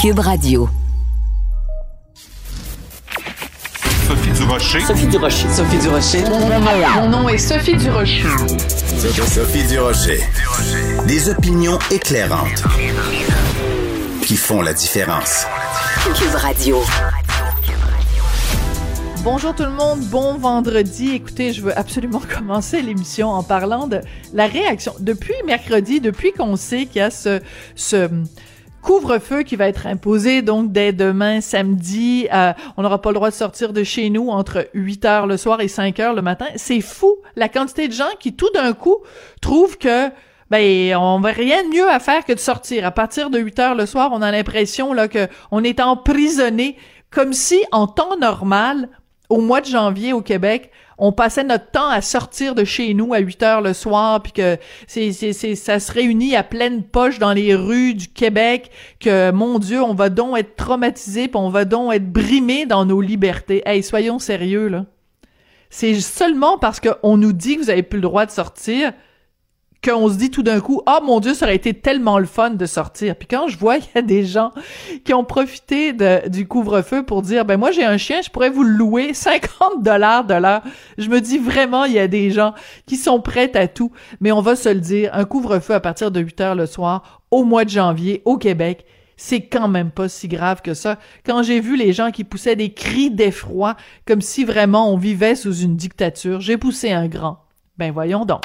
Cube Radio. Sophie Durocher. Sophie Durocher. Sophie Durocher. Mon nom est Sophie Durocher. Sophie Durocher. Des opinions éclairantes qui font la différence. Cube Radio. Bonjour tout le monde, bon vendredi. Écoutez, je veux absolument commencer l'émission en parlant de la réaction. Depuis mercredi, depuis qu'on sait qu'il y a ce, ce couvre-feu qui va être imposé donc dès demain samedi. Euh, on n'aura pas le droit de sortir de chez nous entre 8 heures le soir et 5 heures le matin. C'est fou la quantité de gens qui tout d'un coup trouvent que ben on va rien de mieux à faire que de sortir. À partir de 8 heures le soir, on a l'impression là que on est emprisonné comme si en temps normal au mois de janvier au Québec, on passait notre temps à sortir de chez nous à 8 heures le soir, puis que c'est, c'est, c'est, ça se réunit à pleine poche dans les rues du Québec, que, mon Dieu, on va donc être traumatisé, puis on va donc être brimé dans nos libertés. Hey, soyons sérieux, là. C'est seulement parce qu'on nous dit que vous avez plus le droit de sortir qu'on se dit tout d'un coup, ah mon Dieu, ça aurait été tellement le fun de sortir. Puis quand je vois qu'il y a des gens qui ont profité du couvre-feu pour dire, ben moi j'ai un chien, je pourrais vous louer 50 dollars de l'heure. Je me dis vraiment, il y a des gens qui sont prêts à tout. Mais on va se le dire, un couvre-feu à partir de 8 heures le soir, au mois de janvier, au Québec, c'est quand même pas si grave que ça. Quand j'ai vu les gens qui poussaient des cris d'effroi, comme si vraiment on vivait sous une dictature, j'ai poussé un grand. Ben voyons donc.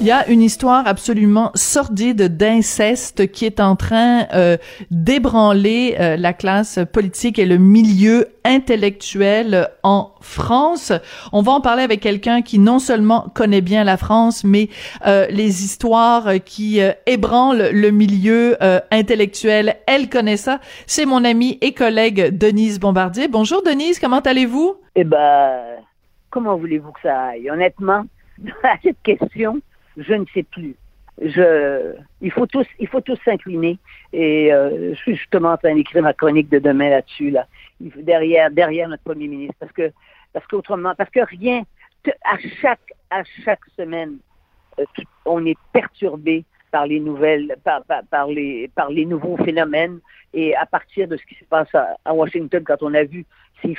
Il y a une histoire absolument sordide d'inceste qui est en train euh, d'ébranler euh, la classe politique et le milieu intellectuel en France. On va en parler avec quelqu'un qui non seulement connaît bien la France, mais euh, les histoires qui ébranlent le milieu intellectuel, elle connaît ça. C'est mon amie et collègue Denise Bombardier. Bonjour Denise, comment allez-vous? Eh ben, comment voulez-vous que ça aille? Honnêtement, à cette question, je ne sais plus. Il faut tous, il faut tous s'incliner. Et euh, je suis justement en train d'écrire ma chronique de demain là-dessus, là, derrière, derrière notre premier ministre, parce que, parce qu'autrement, parce que rien, à chaque, à chaque semaine, euh, on est perturbé par les nouvelles, par, par, les, par les nouveaux phénomènes. Et à partir de ce qui se passe à, Washington, quand on a vu ces,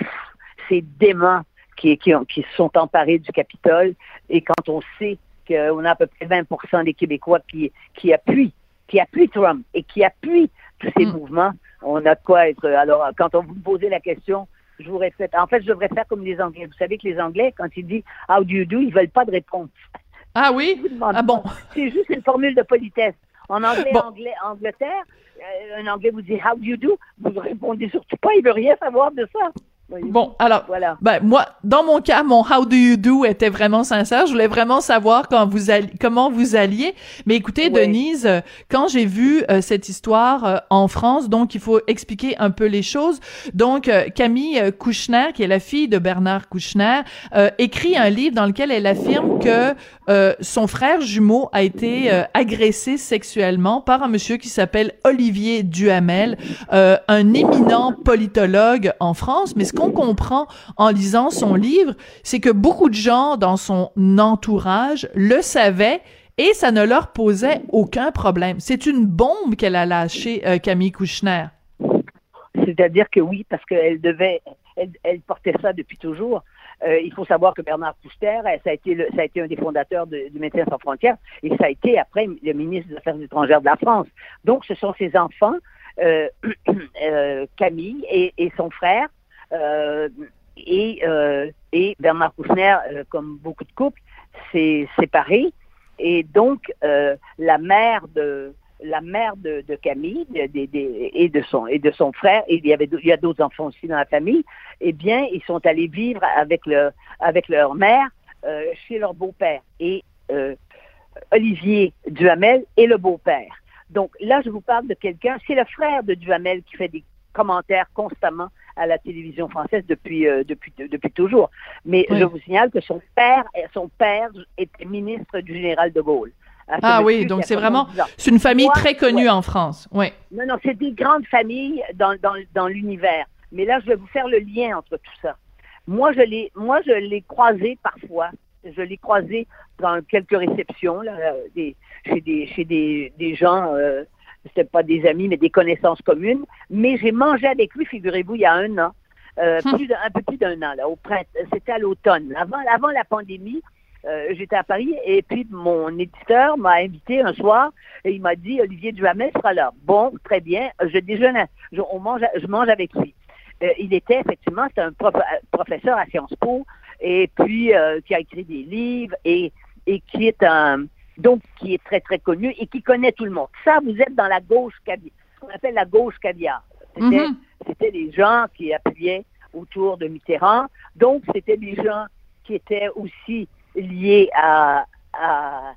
ces démons qui, qui, qui sont emparés du Capitole, et quand on sait on a à peu près 20% des Québécois qui, qui appuient qui appuient Trump et qui appuient tous ces mm. mouvements. On a de quoi être. Alors, quand on vous posait la question, je vous répète. En fait, je devrais faire comme les Anglais. Vous savez que les Anglais, quand ils disent How do you do, ils veulent pas de réponse. Ah oui? Ah bon? C'est juste une formule de politesse. En anglais, anglais Angleterre, euh, un Anglais vous dit How do you do? Vous répondez surtout pas, il veut rien savoir de ça. Bon, alors, voilà. ben, moi, dans mon cas, mon How do you do était vraiment sincère. Je voulais vraiment savoir quand vous alliez, comment vous alliez. Mais écoutez, Denise, euh, quand j'ai vu euh, cette histoire euh, en France, donc il faut expliquer un peu les choses. Donc, Camille Kouchner, qui est la fille de Bernard Kouchner, écrit un livre dans lequel elle affirme que son frère jumeau a été agressé sexuellement par un monsieur qui s'appelle Olivier Duhamel, un éminent politologue en France. Mais ce qu'on comprend en lisant son livre, c'est que beaucoup de gens dans son entourage le savaient et ça ne leur posait aucun problème. C'est une bombe qu'elle a lâchée, euh, Camille Kouchner. C'est-à-dire que oui, parce qu'elle devait, elle, portait ça depuis toujours. Euh, il faut savoir que Bernard Kouchner, euh, ça a été, un des fondateurs du Médecins sans frontières et ça a été après le ministre des Affaires étrangères de la France. Donc, ce sont ses enfants, Camille et, son frère, et, euh, et Bernard Kouchner, euh, comme beaucoup de couples, s'est séparé. Et donc, la mère de la mère de, Camille et de son et de son frère il y avait il y a d'autres enfants aussi dans la famille eh bien ils sont allés vivre avec leur avec leur mère chez leur beau-père et Olivier Duhamel est le beau-père donc là je vous parle de quelqu'un c'est le frère de Duhamel qui fait des commentaires constamment à la télévision française depuis, euh, depuis, depuis toujours. Mais je vous signale que son père, son père était ministre du général de Gaulle. Ah oui, donc c'est vraiment, c'est une famille très connue en France. Oui. Non, non, c'est des grandes familles dans, dans, dans l'univers. Mais là, je vais vous faire le lien entre tout ça. Moi, je l'ai, moi, je l'ai croisé parfois. Je l'ai croisé dans quelques réceptions, là, des, chez des, chez des, des gens, euh, c'était pas des amis, mais des connaissances communes. Mais j'ai mangé avec lui, figurez-vous, il y a un an, euh, plus un peu plus d'un an, là, au printemps, c'était à l'automne, avant, avant la pandémie. euh, j'étais à Paris et puis mon éditeur m'a invité un soir et il m'a dit Olivier Duhamel sera là. Bon, très bien, je déjeune, je, on mange, je mange avec lui. Euh, il était effectivement, c'est un prof- euh, professeur à Sciences Po et puis euh, qui a écrit des livres et, et qui est un donc qui est très très connu et qui connaît tout le monde. Ça, vous êtes dans la gauche caviar, ce qu'on appelle la gauche caviar. C'était les gens qui appuyaient autour de Mitterrand. Donc, c'était des gens qui étaient aussi liés à, à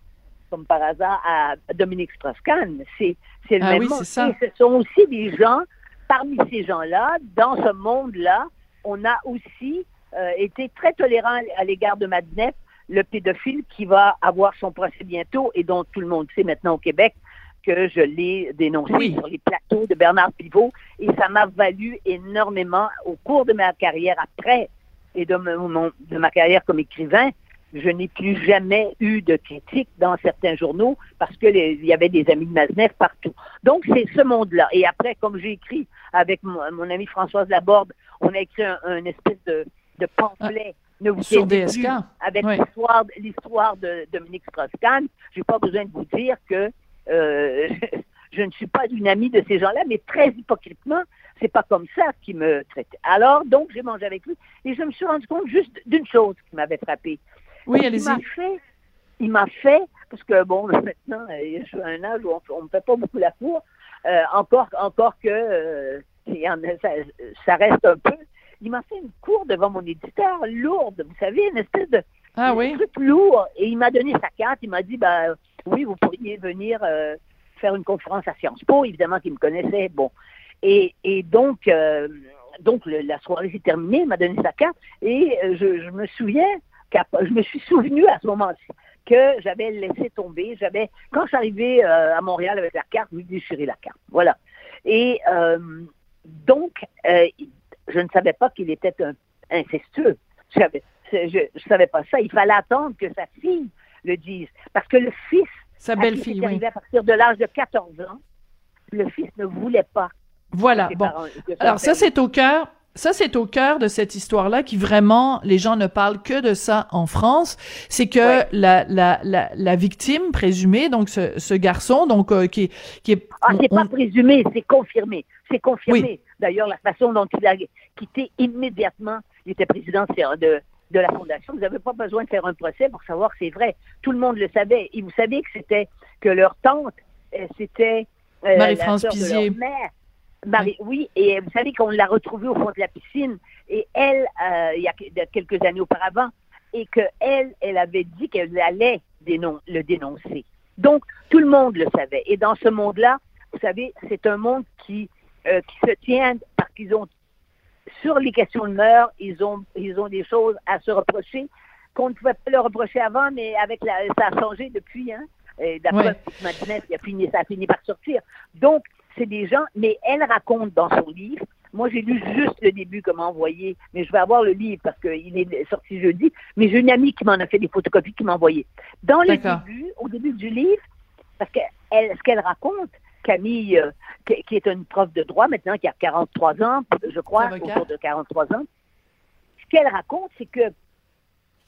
comme par hasard, à Dominique Strauss-Kahn. C'est le Ah même oui, monde. c'est ça. Ce sont aussi des gens, parmi ces gens-là, dans ce monde-là, on a aussi euh, été très tolérant à l'égard de Madnef, le pédophile qui va avoir son procès bientôt et dont tout le monde sait maintenant au Québec que je l'ai dénoncé Oui. sur les plateaux de Bernard Pivot et ça m'a valu énormément au cours de ma carrière après et de, mon- mon- de ma carrière comme écrivain. Je n'ai plus jamais eu de critiques dans certains journaux parce que les- il y avait des amis de Maznev partout. Donc, c'est ce monde-là. Et après, comme j'ai écrit avec mon, mon amie Françoise Laborde, on a écrit un, un espèce de, de pamphlet. Ne vous Sur DSK. avec Oui. l'histoire, l'histoire de Dominique Strauss-Kahn. J'ai pas besoin de vous dire que euh, je ne suis pas une amie de ces gens-là, mais très hypocritement, c'est pas comme ça qu'il me traitait. Alors, donc, j'ai mangé avec lui et je me suis rendu compte juste d'une chose qui m'avait frappé. Oui, Il allez-y. m'a fait, il m'a fait, parce que bon, maintenant, je suis à un âge où on ne me fait pas beaucoup la cour, euh, encore, encore que euh, ça, ça reste un peu. Il m'a fait une cour devant mon éditeur lourde, vous savez, une espèce de Ah oui. truc lourd. Et il m'a donné sa carte, il m'a dit, bah, oui, vous pourriez venir euh, faire une conférence à Sciences Po, évidemment qu'il me connaissait. Bon. Et, et donc, euh, donc le- la soirée s'est terminée, il m'a donné sa carte et euh, je, je me souviens, je me suis souvenu à ce moment-ci que j'avais laissé tomber. J'avais, quand je suis arrivée euh, à Montréal avec la carte, je lui ai déchiré la carte. Voilà. Et euh, donc, euh, je ne savais pas qu'il était un incestueux. Je savais, je, je savais pas ça. Il fallait attendre que sa fille le dise. Parce que le fils, Sa belle-fille, oui. arrivé à partir de l'âge de 14 ans, le fils ne voulait pas. Voilà, bon. parents- Alors ça, c'est au cœur. Ça, c'est au cœur de cette histoire-là qui vraiment, les gens ne parlent que de ça en France. C'est que Ouais. la, la, la, la victime présumée, donc ce, ce garçon, donc euh, qui, est- qui est, Ah, c'est on- pas présumé, c'est confirmé. C'est confirmé. Oui. D'ailleurs, la façon dont il a quitté immédiatement, il était président de, de, de la Fondation. Vous n'avez pas besoin de faire un procès pour savoir que c'est vrai. Tout le monde le savait. Et vous savez que c'était que leur tante, euh, c'était euh, Marie-France de Pizier. leur mère. Marie, oui, et vous savez qu'on l'a retrouvée au fond de la piscine, et elle, euh, il y a que- de- quelques années auparavant, et que elle, elle avait dit qu'elle allait dénon- le dénoncer. Donc, tout le monde le savait. Et dans ce monde-là, vous savez, c'est un monde qui, euh, qui se tient parce qu'ils ont, sur les questions de mœurs, ils ont, ils ont des choses à se reprocher qu'on ne pouvait pas leur reprocher avant, mais avec la, ça a changé depuis, hein. Et d'après Ouais. Il a fini, ça a fini par sortir. Donc, c'est des gens, mais elle raconte dans son livre, moi j'ai lu juste le début comme envoyé, mais je vais avoir le livre parce qu'il est sorti jeudi, mais j'ai une amie qui m'en a fait des photocopies qui m'a envoyé. Dans le début, au début du livre, parce que elle, ce qu'elle raconte, Camille, euh, qui, qui est une prof de droit maintenant, qui a 43 ans, je crois, autour de 43 ans, ce qu'elle raconte, c'est que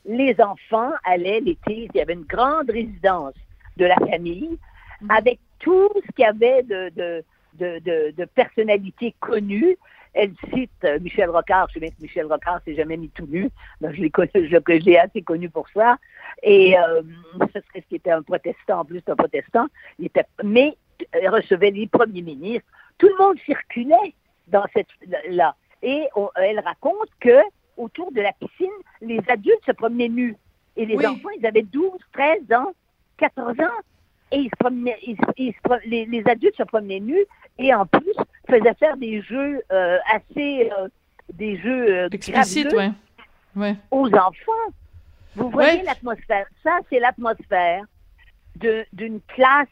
les enfants allaient l'été, il y avait une grande résidence de la famille, avec tout ce qu'il y avait de, de, de, de, de personnalités connues. Elle cite euh, Michel Rocard. Je sais bien que Michel Rocard s'est jamais mis tout nu. Donc, je l'ai connu- je, je l'ai assez connu pour ça. Et euh, ce serait ce qui était un protestant, en plus d'un protestant. Il était, mais recevait les premiers ministres. Tout le monde circulait dans cette là. Et on- elle raconte que autour de la piscine, les adultes se promenaient nus. Et les Oui. enfants, ils avaient 12, 13 ans, 14 ans. Et ils se promenaient, ils- ils se pro- les, les adultes se promenaient nus et en plus faisaient faire des jeux euh, assez, euh, des jeux euh, explicite, graveleux ouais. Ouais. aux enfants. Vous voyez Ouais. l'atmosphère. Ça, c'est l'atmosphère d'une classe.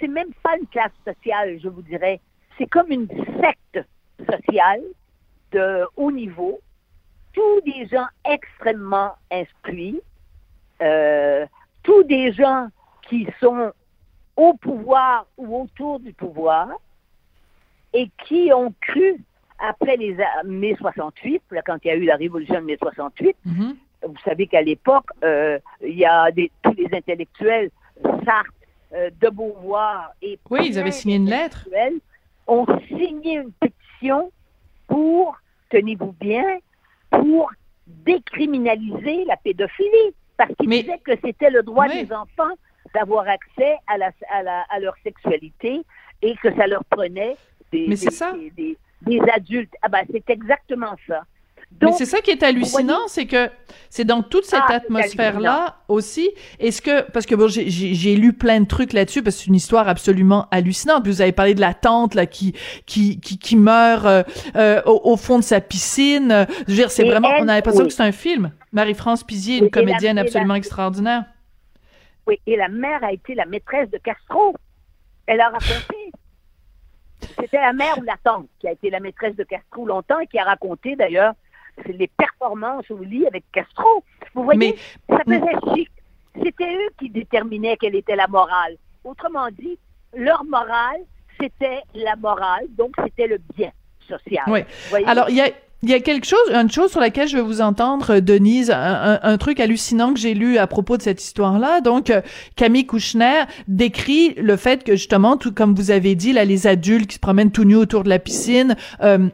C'est même pas une classe sociale, je vous dirais. C'est comme une secte sociale de haut niveau tous des gens extrêmement instruits, euh, tous des gens qui sont au pouvoir ou autour du pouvoir et qui ont cru après les mai 68, là, quand il y a eu la révolution de mai 68, Mhm. vous savez qu'à l'époque, euh, il y a des, tous les intellectuels, Sartre, de Beauvoir et Oui, ils avaient signé une lettre. ont signé une pétition pour, tenez-vous bien, pour décriminaliser la pédophilie. Parce qu'ils disaient que c'était le droit Oui. des enfants d'avoir accès à, la, à, la- à leur sexualité et que ça leur prenait des- des adultes. Ah ben, c'est exactement ça. Mais c'est ça qui est hallucinant, c'est que c'est dans toute cette Ah, atmosphère-là aussi. Est-ce que parce que bon, j'ai- lu plein de trucs là-dessus parce que c'est une histoire absolument hallucinante. Puis vous avez parlé de la tante là qui qui qui, qui meurt euh, euh, au, au fond de sa piscine. Je veux dire, c'est vraiment elle, on a l'impression oui. que c'est un film. Marie-France Pizier, une et comédienne et la- absolument extraordinaire. Oui, et la mère a été la maîtresse de Castro. Elle a raconté. C'était la mère ou la tante qui a été la maîtresse de Castro longtemps et qui a raconté d'ailleurs les performances au lit avec Castro. Vous voyez, Mais ça faisait chic. C'était eux qui déterminaient quelle était la morale. Autrement dit, leur morale, c'était la morale, donc c'était le bien social. Oui. Alors, il y a, il y a quelque chose, une chose sur laquelle je vais vous entendre, euh, Denise, un, un- un truc hallucinant que j'ai lu à propos de cette histoire-là. Donc, euh, Camille Kouchner décrit le fait que, justement, tout comme vous avez dit, là, les adultes qui se promènent tout nus autour de la piscine, euh,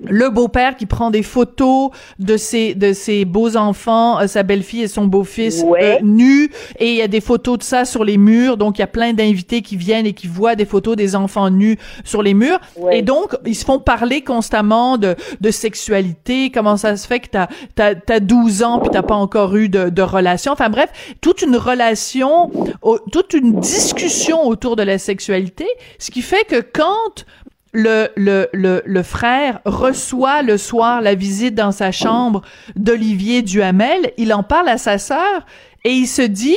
le beau-père qui prend des photos de ses de ses beaux enfants, euh, sa belle-fille et son beau-fils Ouais. euh, nus. Et il y a des photos de ça sur les murs. Donc il y a plein d'invités qui viennent et qui voient des photos des enfants nus sur les murs. Ouais. et donc ils se font parler constamment de de sexualité, comment ça se fait que t'as t'as t'as 12 ans puis t'as pas encore eu de de relation, enfin bref, toute une relation, au- toute une discussion autour de la sexualité, ce qui fait que quand le, le, le, le frère reçoit le soir la visite dans sa chambre d'Olivier Duhamel, il en parle à sa sœur et il se dit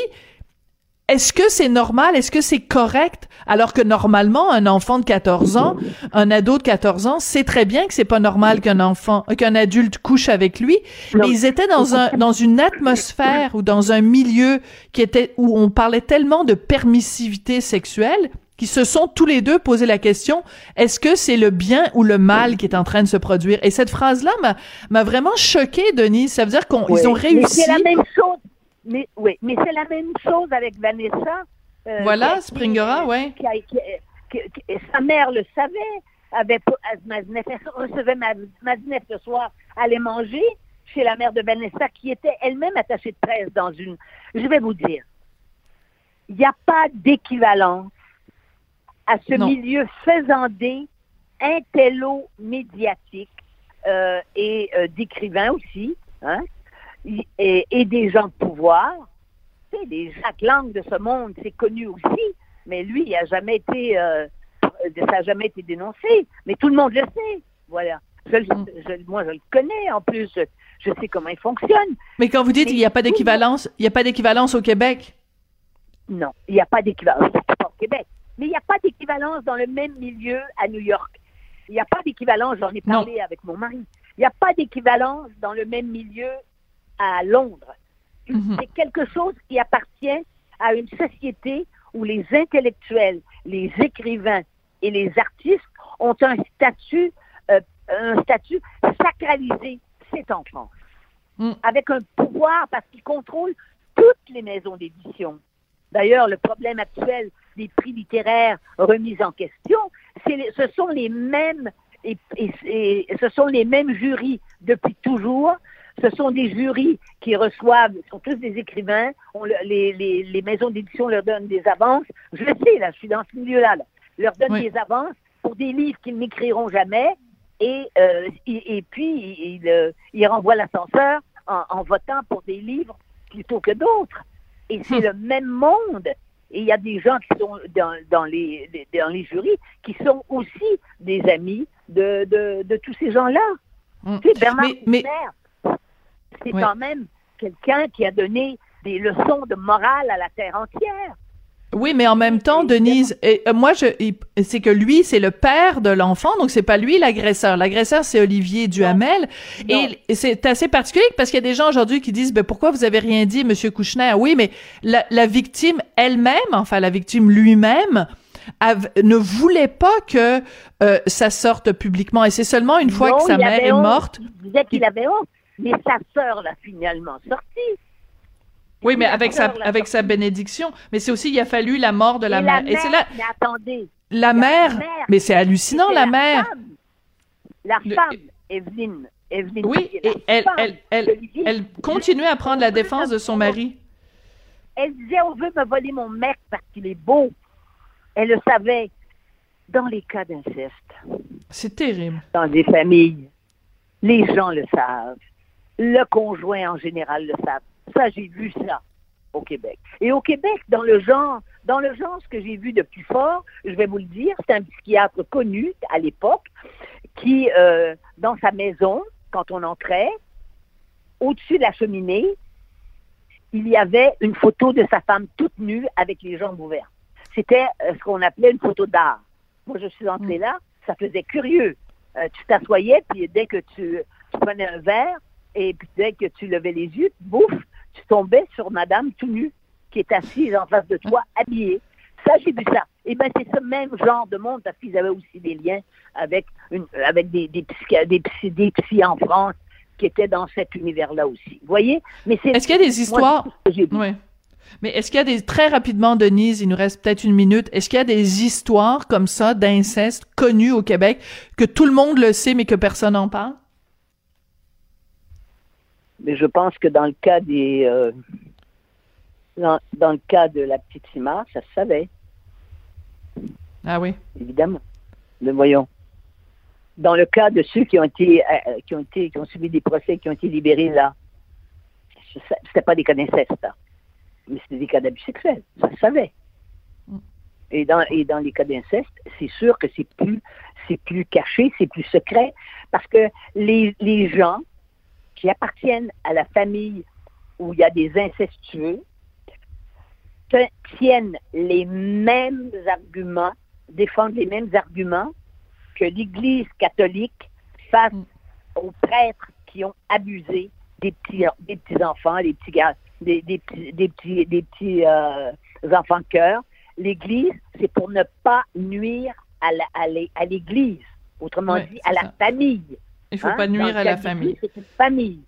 est-ce que c'est normal, est-ce que c'est correct? Alors que normalement un enfant de 14 ans, un ado de 14 ans sait très bien que c'est pas normal qu'un enfant qu'un adulte couche avec lui, mais ils étaient dans un dans une atmosphère ou dans un milieu qui était où on parlait tellement de permissivité sexuelle qui se sont tous les deux posé la question est-ce que c'est le bien ou le mal qui est en train de se produire? Et cette phrase là m'a m'a vraiment choqué Denis ça veut dire qu'ils Oui. ont Mais réussi c'est la même chose. Mais, oui, mais c'est la même chose avec Vanessa. euh, Voilà, Springora, qui- sa mère le savait. Avait elle recevait Maz- Maznef le soir, allait manger chez la mère de Vanessa, qui était elle-même attachée de presse dans une. Je vais vous dire, il n'y a pas d'équivalence à ce Non. milieu faisandé, intello-médiatique euh, et euh, d'écrivains aussi, hein, et, et des gens de pouvoir. Tu sais, les Jacques Lang de ce monde, c'est connu aussi, mais lui, il a jamais été, euh, ça n'a jamais été dénoncé. Mais tout le monde le sait. Voilà. Je, Mm. je- moi, je le connais. En plus, je, je sais comment il fonctionne. mais quand vous dites Mais il n'y a pas d'équivalence il n'y a pas d'équivalence au Québec? Non, il n'y a pas d'équivalence. C'est au Québec. Mais il n'y a pas d'équivalence dans le même milieu à New York. Il n'y a pas d'équivalence, j'en ai Non. parlé avec mon mari. Il n'y a pas d'équivalence dans le même milieu à Londres. Mhm. C'est quelque chose qui appartient à une société où les intellectuels, les écrivains et les artistes ont un statut, euh, un statut sacralisé. C'est en France. Mm. Avec un pouvoir parce qu'ils contrôlent toutes les maisons d'édition. D'ailleurs, le problème actuel des prix littéraires remis en question, ce sont les mêmes et, et- et ce sont les mêmes jurys depuis toujours. Ce sont des jurys qui reçoivent, ce sont tous des écrivains. On les, les- les maisons d'édition leur donnent des avances. Je le sais, là, je suis dans ce milieu-là. Là. Leur donnent Oui. des avances pour des livres qu'ils n'écriront jamais. Et, euh, et, et puis, ils, ils, renvoient l'ascenseur en, en votant pour des livres plutôt que d'autres. Et c'est Hmm. le même monde. Et il y a des gens qui sont dans, dans, les, dans les jurys qui sont aussi des amis de, de, de tous ces gens-là. Mm. Tu sais, Bernard Mais- c'est Oui. quand même quelqu'un qui a donné des leçons de morale à la terre entière. Oui, mais en même temps, Denise, et, euh, moi, je, c'est que lui, c'est le père de l'enfant, donc c'est pas lui l'agresseur. L'agresseur, c'est Olivier Duhamel. Et, c'est assez particulier parce qu'il y a des gens aujourd'hui qui disent, ben, pourquoi vous avez rien dit, Monsieur Kouchner? Oui, mais la, la victime elle-même, enfin, la victime lui-même, ne voulait pas que euh, ça sorte publiquement. Et c'est seulement une fois que sa mère est morte. Vous dites qu'il avait honte, mais sa sœur l'a finalement sorti. Oui, mais avec sa, avec sa bénédiction. Mais c'est aussi, il a fallu la mort de la, mère. Et c'est là. Mais attendez. La, mère, Mais c'est hallucinant, la, mère. La femme, Evelyne. Evelyne oui, et elle, elle, elle, elle, continuait à prendre la défense de son mari. Elle disait, on veut me voler mon mec parce qu'il est beau. Elle le savait. Dans les cas d'inceste. C'est terrible. Dans des familles, les gens le savent. Le conjoint en général le savent. Ça, j'ai vu ça au Québec. Et au Québec, dans le genre, dans le genre, ce que j'ai vu de plus fort, je vais vous le dire, c'est un psychiatre connu à l'époque qui, euh, dans sa maison, quand on entrait, au-dessus de la cheminée, il y avait une photo de sa femme toute nue avec les jambes ouvertes. C'était euh, ce qu'on appelait une photo d'art. Moi, je suis entrée mm. là, ça faisait curieux. Euh, tu t'assoyais, puis dès que tu, tu, prenais un verre, et puis dès que tu levais les yeux, bouf, tu tombais sur madame tout nue qui est assise en face de toi, habillée. Ça, j'ai vu ça. Et bien, c'est ce même genre de monde, parce qu'ils avaient aussi des liens avec, une, avec des, des, des, des psy en France qui étaient dans cet univers-là aussi. Vous voyez? Mais c'est. Est-ce qu'il y a des histoires? oui. Mais est-ce qu'il y a des, très rapidement, Denise, il nous reste peut-être une minute, est-ce qu'il y a des histoires comme ça d'inceste connues au Québec que tout le monde le sait mais que personne n'en parle? Mais je pense que dans le cas des, euh, dans, le cas de la petite Simard, ça se savait. Ah oui. Évidemment. Le voyons. Dans le cas de ceux qui ont été, euh, qui ont été, qui ont subi des procès, qui ont été libérés là, c'était pas des cas d'inceste, mais c'était des cas d'abus sexuels. Ça se savait. Mm. Et dans, et dans les cas d'inceste, c'est sûr que c'est plus, c'est plus caché, c'est plus secret, parce que les, les gens qui appartiennent à la famille où il y a des incestueux tiennent les mêmes arguments, défendent les mêmes arguments que l'Église catholique face mm. aux prêtres qui ont abusé des petits, des petits enfants, des petits gars, des, des, petits, des petits, des petits euh, enfants cœur. L'Église, c'est pour ne pas nuire à l'Église, autrement dit à la famille. Il ne faut pas hein? nuire à la famille. C'est une famille.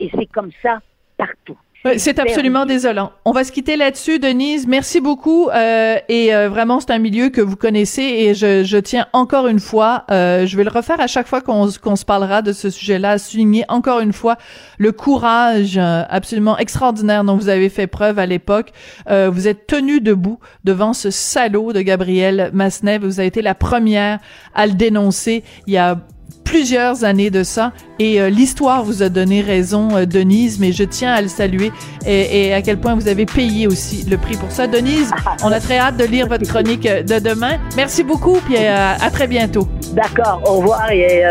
Et c'est comme ça partout. C'est absolument désolant. On va se quitter là-dessus, Denise. Merci beaucoup. Euh, et euh, vraiment, c'est un milieu que vous connaissez et je, je tiens encore une fois, euh, je vais le refaire à chaque fois qu'on qu'on se parlera de ce sujet-là, à souligner encore une fois le courage euh, absolument extraordinaire dont vous avez fait preuve à l'époque. Euh, vous êtes tenu debout devant ce salaud de Gabriel Masnev. Vous avez été la première à le dénoncer. Il y a plusieurs années de ça et euh, l'histoire vous a donné raison, euh, Denise, mais je tiens à le saluer et, et, à quel point vous avez payé aussi le prix pour ça. Denise, on a très hâte de lire votre chronique euh, de demain. Merci beaucoup, puis à, à très bientôt. D'accord, au revoir et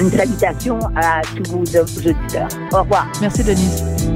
une salutation à tous vos auditeurs. Au revoir. Merci, Denise.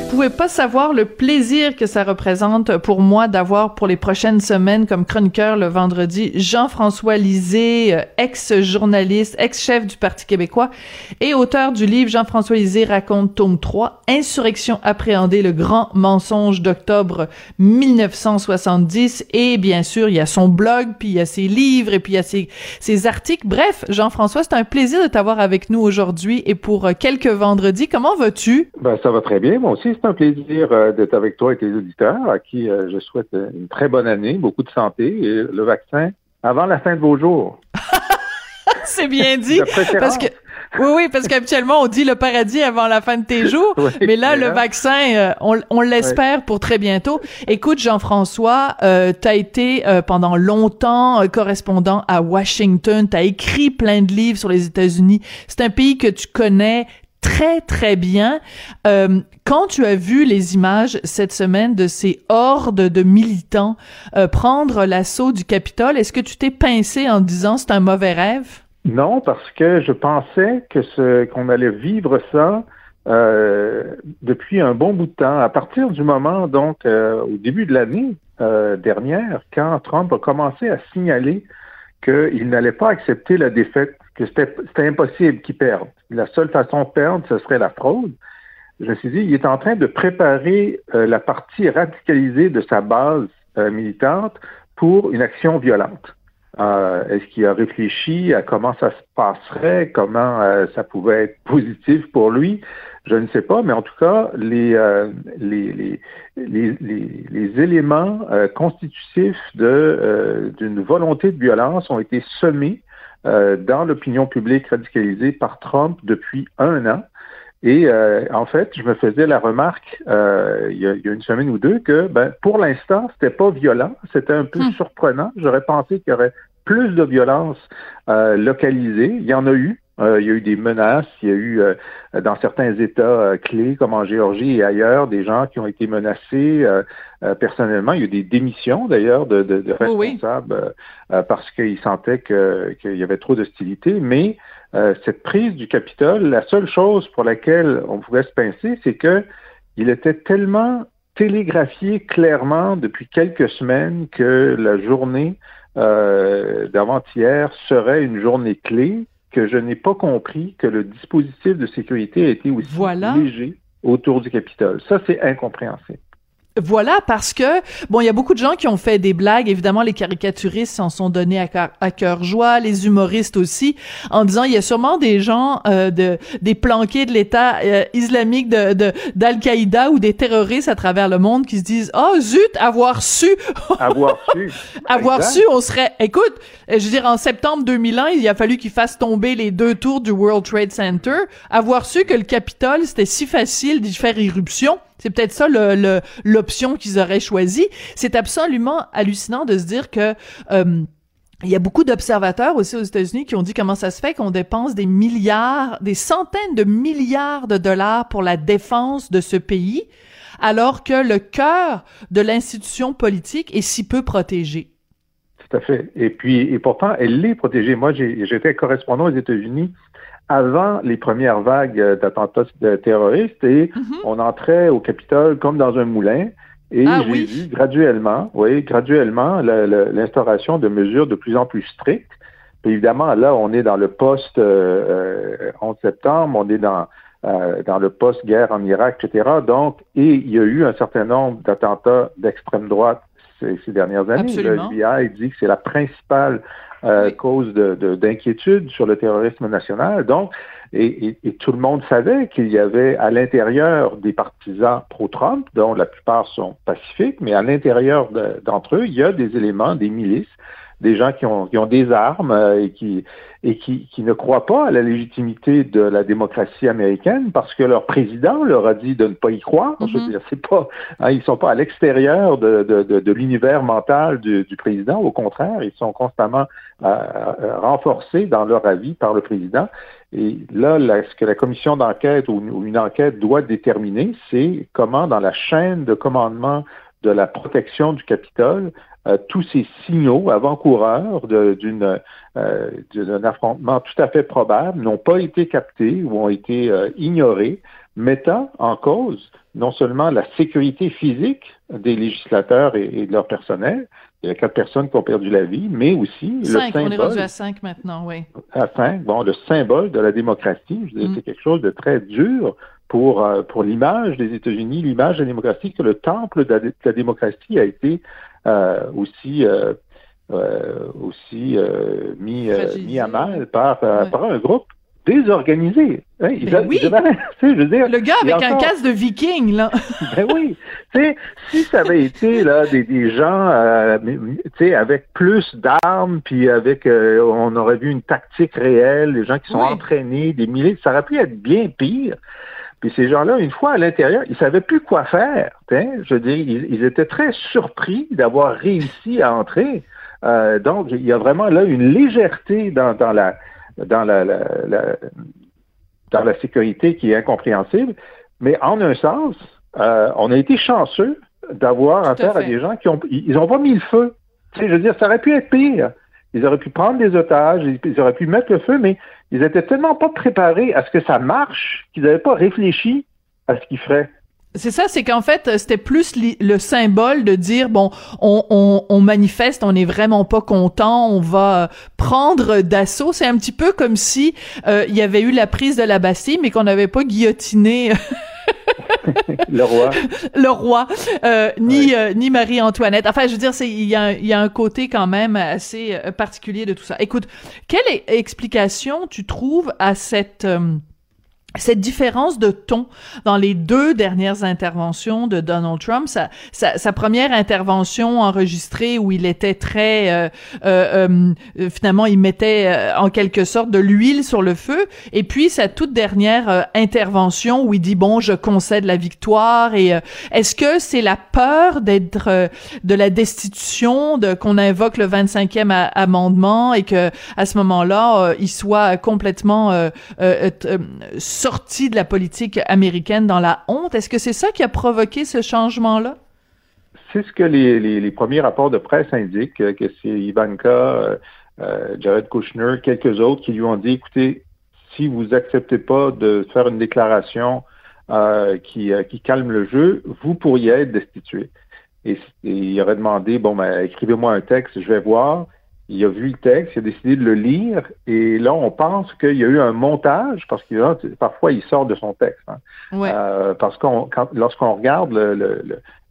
pouvez pas savoir le plaisir que ça représente pour moi d'avoir pour les prochaines semaines comme chroniqueur le vendredi Jean-François Lisée, euh, ex-journaliste, ex-chef du Parti québécois et auteur du livre Jean-François Lisée raconte tome 3, Insurrection appréhendée, le grand mensonge d'octobre 1970 et bien sûr, il y a son blog, puis il y a ses livres et puis il y a ses, ses articles. Bref, Jean-François, c'est un plaisir de t'avoir avec nous aujourd'hui et pour euh, quelques vendredis. Comment vas-tu? Ben, ça va très bien, moi aussi c'est un plaisir euh, d'être avec toi et les auditeurs, à qui euh, je souhaite une très bonne année, beaucoup de santé et le vaccin avant la fin de vos jours. c'est bien dit. parce que oui, oui, parce qu'habituellement, on dit le paradis avant la fin de tes jours, mais là, le vaccin, euh, on, on l'espère pour très bientôt. Écoute, Jean-François, euh, tu as été pendant longtemps correspondant à Washington, tu as écrit plein de livres sur les États-Unis. C'est un pays que tu connais très très bien. Euh, quand tu as vu les images cette semaine de ces hordes de militants euh, prendre l'assaut du Capitole, est-ce que tu t'es pincé en disant c'est un mauvais rêve? Non, parce que je pensais que ce qu'on allait vivre ça euh, depuis un bon bout de temps. À partir du moment, donc, au début de l'année dernière, quand Trump a commencé à signaler qu'il n'allait pas accepter la défaite, c'était impossible qu'il perde. La seule façon de perdre, ce serait la fraude. Je me suis dit, il est en train de préparer la partie radicalisée de sa base militante pour une action violente. Euh, est-ce qu'il a réfléchi à comment ça se passerait, comment euh, ça pouvait être positif pour lui? Je ne sais pas, mais en tout cas, les, euh, les, les, les, éléments constitutifs d'une volonté de violence ont été semés dans l'opinion publique radicalisée par Trump depuis un an. Et en fait, je me faisais la remarque il y, a, une semaine ou deux que ben, pour l'instant, c'était pas violent, c'était un peu hmm. surprenant. J'aurais pensé qu'il y aurait plus de violence euh, localisée. Il y en a eu. Euh, il y a eu des menaces. Il y a eu euh, dans certains États clés comme en Géorgie et ailleurs des gens qui ont été menacés personnellement. Il y a eu des démissions d'ailleurs de, de, de, responsables parce qu'ils sentaient qu'il y avait trop d'hostilité. Mais cette prise du Capitole, la seule chose pour laquelle on pouvait se pincer, c'est que il était tellement télégraphié clairement depuis quelques semaines que la journée euh, d'avant-hier serait une journée clé que je n'ai pas compris que le dispositif de sécurité a été aussi léger autour du Capitole. Ça, c'est incompréhensible. Voilà, parce que, bon, il y a beaucoup de gens qui ont fait des blagues. Évidemment, les caricaturistes s'en sont donnés à cœur, joie, les humoristes aussi, en disant, il y a sûrement des gens, euh, de, des planqués de l'État euh, islamique de, d'Al-Qaïda ou des terroristes à travers le monde qui se disent, oh zut, avoir su. avoir su. avoir su, on serait, écoute, je veux dire, en septembre 2001, il a fallu qu'ils fassent tomber les deux tours du World Trade Center. Avoir su que le Capitole, c'était si facile d'y faire irruption c'est peut-être ça l'option qu'ils auraient choisie. C'est absolument hallucinant de se dire que euh, il y a beaucoup d'observateurs aussi aux États-Unis qui ont dit comment ça se fait qu'on dépense des milliards, des centaines de milliards de dollars pour la défense de ce pays, alors que le cœur de l'institution politique est si peu protégé. Tout à fait. Et puis, et pourtant, elle l'est protégée. Moi, j'étais correspondant aux États-Unis avant les premières vagues d'attentats terroristes et mhm. on entrait au Capitole comme dans un moulin. Et ah j'ai vu graduellement, oui, graduellement, l'instauration de mesures de plus en plus strictes. évidemment, là, on est dans le post 11 euh, septembre, on est dans euh, dans le post-guerre en Irak, etc. Donc, et il y a eu un certain nombre d'attentats d'extrême droite ces, dernières années. Le FBI dit que c'est la principale euh, cause d'inquiétude de, sur le terrorisme national. Donc, et, tout le monde savait qu'il y avait à l'intérieur des partisans pro-Trump, dont la plupart sont pacifiques, mais à l'intérieur d'entre eux, il y a des éléments, des milices des gens qui ont, qui ont des armes euh, et, qui, et qui, qui ne croient pas à la légitimité de la démocratie américaine parce que leur président leur a dit de ne pas y croire. Je veux mm-hmm. dire, c'est pas, hein, ils sont pas à l'extérieur de, de, de, de l'univers mental du, du, président. Au contraire, ils sont constamment euh, euh, renforcés dans leur avis par le président. Et là, ce que la commission d'enquête ou, ou une enquête doit déterminer, c'est comment dans la chaîne de commandement de la protection du Capitole, euh, tous ces signaux avant-coureurs d'une euh, d'un affrontement tout à fait probable n'ont pas été captés ou ont été euh, ignorés, mettant en cause non seulement la sécurité physique des législateurs et, de leur personnel, il y a quatre personnes qui ont perdu la vie, mais aussi le symbole. On est rendu à cinq maintenant, oui. À cinq, bon, le symbole de la démocratie. Mm. C'est quelque chose de très dur pour, pour l'image des États-Unis, l'image de la démocratie, que le temple de la démocratie a été euh, aussi euh, euh, aussi mis, mis à mal par, par un groupe désorganisé. Hein, oui. je veux dire, le gars avec un casque de viking, là. ben oui. si ça avait été là des, des gens euh, avec plus d'armes, puis avec on aurait vu une tactique réelle, des gens qui sont entraînés, des milliers, ça aurait pu être bien pire. Puis ces gens-là, une fois à l'intérieur, ils savaient plus quoi faire. Je veux dire, ils, étaient très surpris d'avoir réussi à entrer. Euh, donc, il y a vraiment là une légèreté dans, dans la dans la, dans la sécurité qui est incompréhensible. Mais en un sens, euh, on a été chanceux d'avoir affaire à, des gens qui ont ils ont pas mis le feu. Tu sais, je veux dire, ça aurait pu être pire. Ils auraient pu prendre des otages, ils auraient pu mettre le feu, mais ils étaient tellement pas préparés à ce que ça marche qu'ils n'avaient pas réfléchi à ce qu'ils feraient. C'est ça, c'est qu'en fait, c'était plus le symbole de dire bon, on, manifeste, on n'est vraiment pas content, on va prendre d'assaut. C'est un petit peu comme si euh, il y avait eu la prise de la Bastille, mais qu'on n'avait pas guillotiné. le roi. Le roi, euh, ni euh, ni Marie-Antoinette. Enfin, je veux dire, c'est il y a, y a un côté quand même assez particulier de tout ça. Écoute, quelle explication tu trouves à cette cette différence de ton dans les deux dernières interventions de Donald Trump, sa, sa, sa première intervention enregistrée où il était très euh, euh, euh finalement il mettait euh, en quelque sorte de l'huile sur le feu, et puis sa toute dernière intervention où il dit bon je concède la victoire et est-ce que c'est la peur d'être de la destitution de qu'on invoque le 25e amendement et que à ce moment-là il soit complètement sorti de la politique américaine dans la honte? Est-ce que c'est ça qui a provoqué ce changement-là? C'est ce que les, premiers rapports de presse indiquent, euh, que c'est Ivanka, euh, euh, Jared Kushner, quelques autres qui lui ont dit, écoutez, si vous acceptez pas de faire une déclaration qui, calme le jeu, vous pourriez être destitué. Et, et il aurait demandé, bon, ben, écrivez-moi un texte, je vais voir il a vu le texte, il a décidé de le lire, et là, on pense qu'il y a eu un montage, parce que parfois, il sort de son texte. Hein. Euh, parce qu'on, lorsqu'on regarde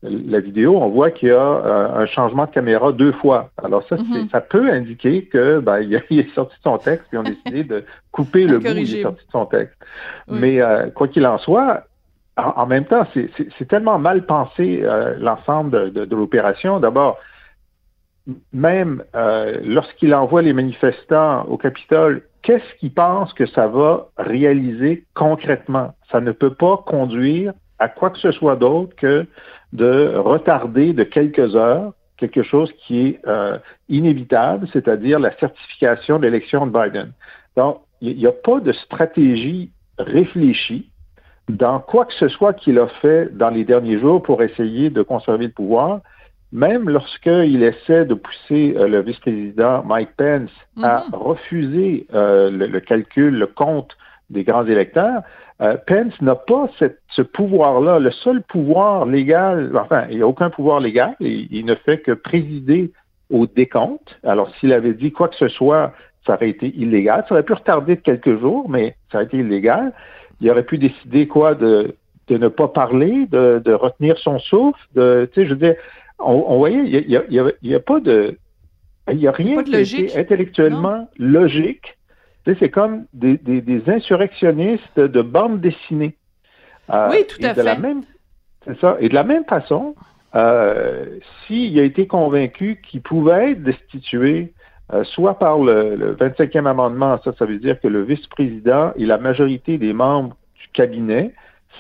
la vidéo, on voit qu'il y a euh, un changement de caméra deux fois. Alors ça, mm-hmm. ça peut indiquer que ben, il, est sorti de son texte, puis on a décidé de couper le bout, il est sorti de son texte. Mais euh, quoi qu'il en soit, en, même temps, c'est tellement mal pensé l'ensemble de l'opération. D'abord, même euh, lorsqu'il envoie les manifestants au Capitole, qu'est-ce qu'il pense que ça va réaliser concrètement? Ça ne peut pas conduire à quoi que ce soit d'autre que de retarder de quelques heures quelque chose qui est euh, inévitable, c'est-à-dire la certification de l'élection de Biden. Donc, il n'y a pas de stratégie réfléchie dans quoi que ce soit qu'il a fait dans les derniers jours pour essayer de conserver le pouvoir même lorsqu'il essaie de pousser euh, le vice-président Mike Pence à mhm. refuser euh, le, calcul, le compte des grands électeurs, euh, Pence n'a pas ce pouvoir-là. Le seul pouvoir légal, enfin, il n'y a aucun pouvoir légal, il, ne fait que présider au décompte. Alors, s'il avait dit quoi que ce soit, ça aurait été illégal. Ça aurait pu retarder de quelques jours, mais ça aurait été illégal. Il aurait pu décider quoi de, de ne pas parler, de, de retenir son souffle, de, tu sais, je veux dire, on, voyait, il n'y a, pas de. Il n'y a rien qui intellectuellement logique. c'est comme des, insurrectionnistes de bande dessinée. Euh, oui, tout à fait. La même, c'est ça. Et de la même façon, euh, s'il a été convaincu qu'il pouvait être destitué, euh, soit par le, le, 25e amendement, ça, ça veut dire que le vice-président et la majorité des membres du cabinet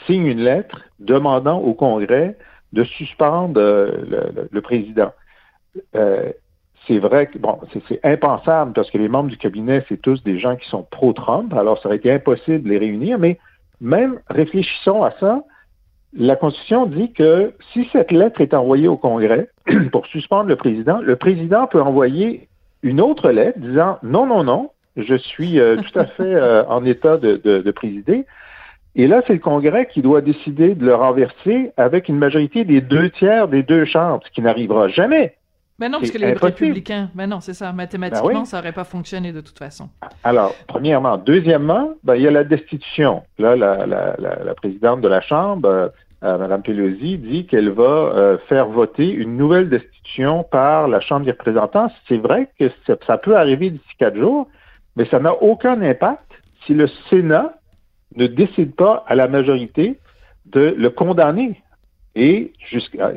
signent une lettre demandant au Congrès de suspendre euh, le, président. Euh, c'est vrai que bon, c'est impensable parce que les membres du cabinet, c'est tous des gens qui sont pro-Trump, alors ça aurait été impossible de les réunir, mais même réfléchissons à ça. La Constitution dit que si cette lettre est envoyée au Congrès pour suspendre le président, le président peut envoyer une autre lettre disant non, non, non, je suis euh, tout à fait en état de, de présider. Et là, c'est le Congrès qui doit décider de le renverser avec une majorité des deux tiers des deux chambres, ce qui n'arrivera jamais. Mais non, parce que les républicains, mais non, c'est ça, mathématiquement, ben ça n'aurait pas fonctionné de toute façon. Alors, premièrement. Deuxièmement, ben, il y a la destitution. Là, la, la, la, présidente de la Chambre, euh, euh Mme Pelosi, dit qu'elle va euh, faire voter une nouvelle destitution par la Chambre des représentants. C'est vrai que ça peut arriver d'ici quatre jours, mais ça n'a aucun impact si le Sénat ne décide pas à la majorité de le condamner. Et jusqu'à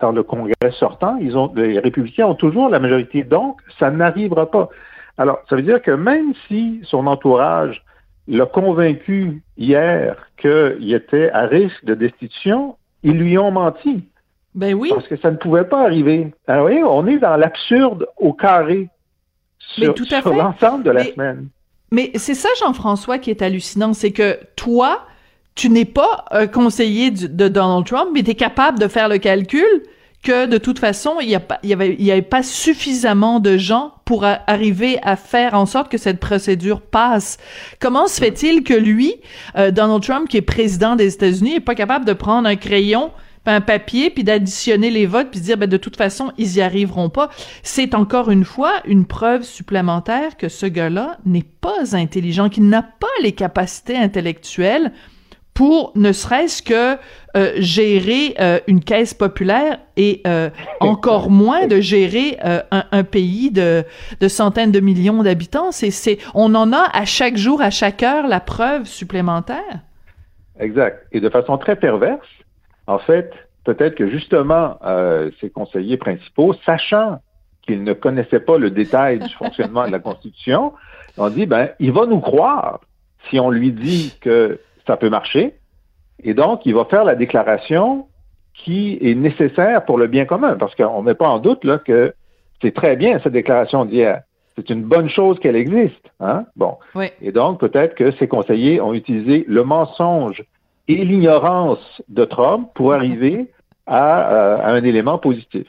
dans le Congrès sortant, ils ont, les républicains ont toujours la majorité, donc ça n'arrivera pas. Alors, ça veut dire que même si son entourage l'a convaincu hier qu'il était à risque de destitution, ils lui ont menti. Ben oui. Parce que ça ne pouvait pas arriver. Alors, voyez, on est dans l'absurde au carré sur, l'ensemble de la semaine. Mais c'est ça, Jean-François, qui est hallucinant, c'est que toi, tu n'es pas un conseiller de Donald Trump, mais tu es capable de faire le calcul que de toute façon, il y, a pas, il y avait, pas suffisamment de gens pour arriver à faire en sorte que cette procédure passe. Comment se fait-il que lui, euh, Donald Trump, qui est président des États-Unis, est pas capable de prendre un crayon un papier, puis d'additionner les votes, puis dire, ben, de toute façon, ils y arriveront pas. C'est encore une fois une preuve supplémentaire que ce gars-là n'est pas intelligent, qu'il n'a pas les capacités intellectuelles pour ne serait-ce que euh, gérer euh, une caisse populaire et euh, encore moins de gérer un, pays de, de, centaines de millions d'habitants. C'est, c'est, on en a à chaque jour, à chaque heure, la preuve supplémentaire. Exact. Et de façon très perverse, en fait, peut-être que justement, ces conseillers principaux, sachant qu'ils ne connaissaient pas le détail du fonctionnement de la Constitution, ont dit, ben, il va nous croire si on lui dit que ça peut marcher. Et donc, il va faire la déclaration qui est nécessaire pour le bien commun, parce qu'on ne met pas en doute là, que c'est très bien cette déclaration d'hier. C'est une bonne chose qu'elle existe. Hein? Bon. Et donc, peut-être que ces conseillers ont utilisé le mensonge et l'ignorance de Trump pour arriver à, euh, à un élément positif.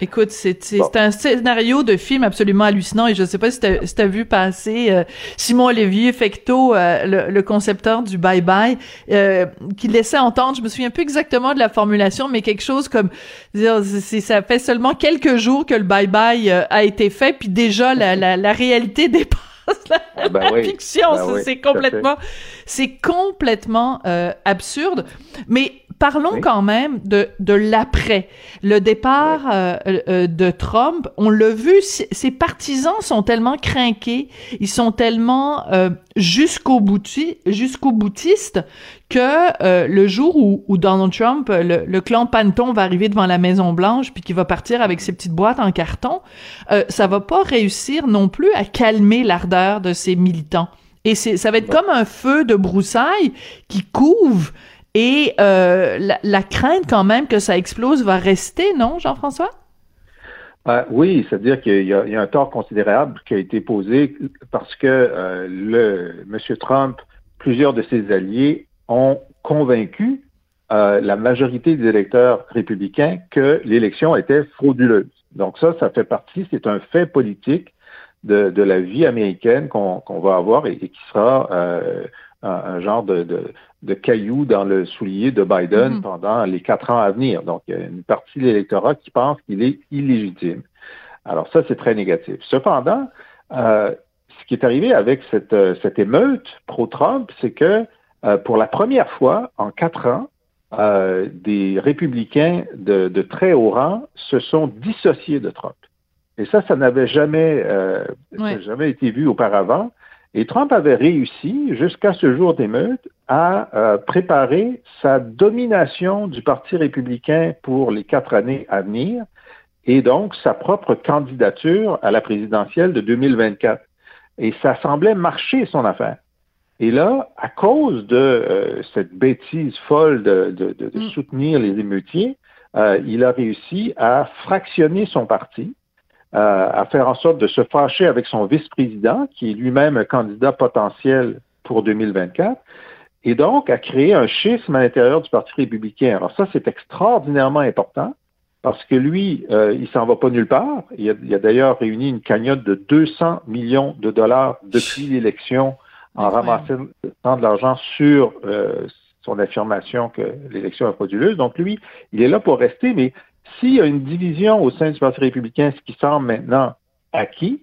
Écoute, c'est un scénario de film absolument hallucinant et je sais pas si t'as si as vu passer euh, Simon Olivier Fecteau, euh, le, concepteur du Bye Bye, euh, qui laissait entendre, je me souviens plus exactement de la formulation, mais quelque chose comme dire ça fait seulement quelques jours que le Bye Bye a été fait, puis déjà la, la, la réalité dépasse la, ah, ben fiction. Ben c'est complètement, c'est complètement absurde, mais parlons quand même de, de l'après. Le départ euh, euh, de Trump, on l'a vu, ses partisans sont tellement craqués, ils sont tellement euh, jusqu'au bouti, jusqu'au boutiste que le jour où, où, Donald Trump, le, le, clan Panton va arriver devant la Maison Blanche puis qu'il va partir avec ses petites boîtes en carton, ça va pas réussir non plus à calmer l'ardeur de ses militants. Et c'est, ça va être comme un feu de broussailles qui couvre et euh, la, crainte quand même que ça explose va rester, non, Jean-François? Euh, oui, c'est-à-dire qu'il y, a un tort considérable qui a été posé parce que euh, M. Trump, plusieurs de ses alliés ont convaincu la majorité des électeurs républicains que l'élection était frauduleuse. Donc ça, ça fait partie, c'est un fait politique de, la vie américaine qu'on va avoir et, qui sera un, genre de cailloux dans le soulier de Biden mhm. pendant les quatre ans à venir. Donc, il y a une partie de l'électorat qui pense qu'il est illégitime. Alors ça, c'est très négatif. Cependant, euh, ce qui est arrivé avec cette, euh, cette émeute pro-Trump, c'est que euh, pour la première fois en quatre ans, des républicains de, de, très haut rang se sont dissociés de Trump. Et ça, ça n'avait jamais, jamais été vu auparavant. Et Trump avait réussi, jusqu'à ce jour d'émeute, à euh, préparer sa domination du Parti républicain pour les quatre années à venir et donc sa propre candidature à la présidentielle de 2024. Et ça semblait marcher son affaire. Et là, à cause de euh, cette bêtise folle de, de, mm. soutenir les émeutiers, euh, il a réussi à fractionner son parti à faire en sorte de se fâcher avec son vice-président, qui est lui-même un candidat potentiel pour 2024, et donc à créer un schisme à l'intérieur du Parti républicain. Alors ça, c'est extraordinairement important parce que lui, euh, il s'en va pas nulle part. Il a, d'ailleurs réuni une cagnotte de 200 millions de dollars depuis l'élection en ramassant de l'argent sur euh, son affirmation que l'élection est frauduleuse. Donc lui, il est là pour rester, mais s'il y a une division au sein du Parti républicain, ce qui semble maintenant acquis,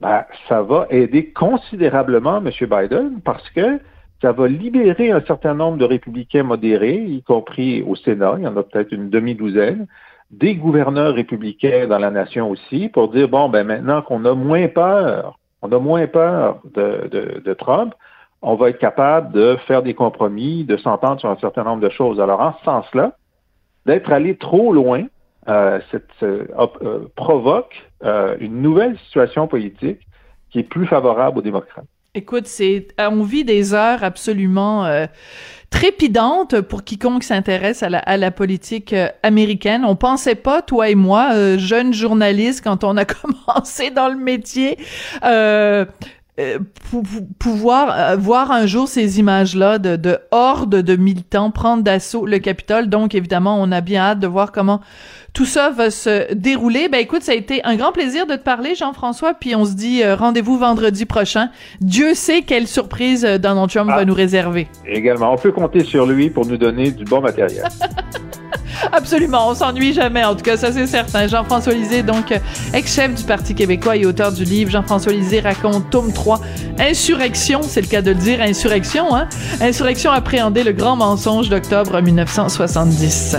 ben, ça va aider considérablement M. Biden parce que ça va libérer un certain nombre de républicains modérés, y compris au Sénat, il y en a peut-être une demi-douzaine, des gouverneurs républicains dans la nation aussi, pour dire, bon, ben maintenant qu'on a moins peur, on a moins peur de, de, de Trump, on va être capable de faire des compromis, de s'entendre sur un certain nombre de choses. Alors, en ce sens-là, d'être allé trop loin, euh, euh, provoque euh, une nouvelle situation politique qui est plus favorable aux démocrates. Écoute, c'est on vit des heures absolument trépidantes pour quiconque s'intéresse à la, politique américaine. On pensait pas, toi et moi, jeunes journalistes, quand on a commencé dans le métier, euh, pouvoir euh, voir un jour ces images-là de, de hordes de militants prendre d'assaut le Capitole. Donc, évidemment, on a bien hâte de voir comment tout ça va se dérouler. Ben écoute, ça a été un grand plaisir de te parler, Jean-François, puis on se dit euh, rendez-vous vendredi prochain. Dieu sait quelle surprise Donald Trump va ah. nous réserver. Également, on peut compter sur lui pour nous donner du bon matériel. Absolument, on s'ennuie jamais, en tout cas, ça c'est certain. Jean-François Lisée, donc ex-chef du Parti québécois et auteur du livre Jean-François Lisée raconte tome 3, Insurrection, c'est le cas de le dire, Insurrection, hein? Insurrection appréhender le grand mensonge d'octobre 1970.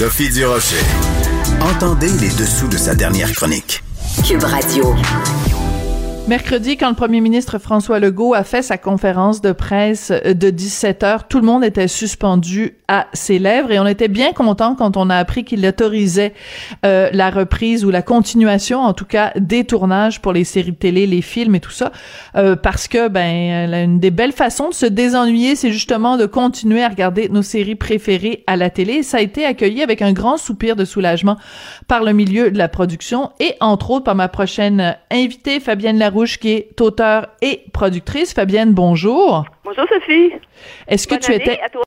Sophie Durocher. Entendez les dessous de sa dernière chronique. Cube Radio. Mercredi, quand le premier ministre François Legault a fait sa conférence de presse de 17 heures, tout le monde était suspendu à ses lèvres et on était bien content quand on a appris qu'il autorisait euh, la reprise ou la continuation, en tout cas, des tournages pour les séries de télé, les films et tout ça, euh, parce que ben une des belles façons de se désennuyer, c'est justement de continuer à regarder nos séries préférées à la télé. Ça a été accueilli avec un grand soupir de soulagement par le milieu de la production et entre autres par ma prochaine invitée, Fabienne Larouche, qui est auteure et productrice. Fabienne, bonjour. Bonjour Sophie. Est-ce que tu étais à toi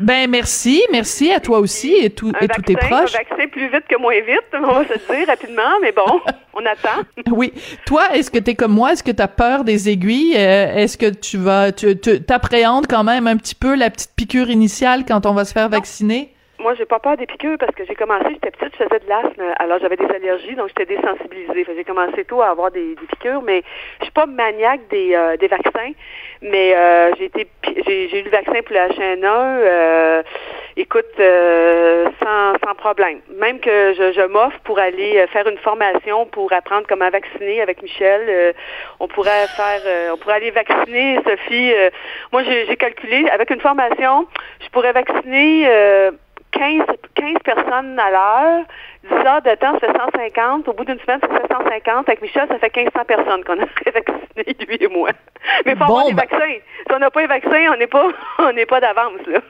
Ben merci, merci à toi aussi et tout et tous tes proches. Un vaccin plus vite que moins vite, on va se dire rapidement, mais bon, on attend. oui. Toi, est-ce que tu es comme moi? Est-ce que tu as peur des aiguilles? Euh, Est-ce que tu vas tu t'appréhendes quand même un petit peu la petite piqûre initiale quand on va se faire vacciner? Moi, j'ai pas peur des piqûres parce que j'ai commencé, j'étais petite, je faisais de l'asthme, alors j'avais des allergies, donc j'étais désensibilisée. J'ai commencé tôt à avoir des, piqûres, mais je suis pas maniaque des, euh, des vaccins. Mais euh, j'ai été j'ai eu le vaccin pour la HN1, euh, écoute, euh, sans, sans problème. Même que je, je m'offre pour aller faire une formation pour apprendre comment vacciner avec Michel. on pourrait faire on pourrait aller vacciner, Sophie. moi j'ai calculé, avec une formation, je pourrais vacciner 15, 15 personnes à l'heure. 10 heures de temps, ça fait 150. Au bout d'une semaine, ça fait 150. Avec Michel, ça fait 1500 personnes qu'on a vacciné, lui et moi. Mais il faut avoir des ben vaccins. Si on n'a pas les vaccins, on n'est pas, on n'est pas d'avance, là.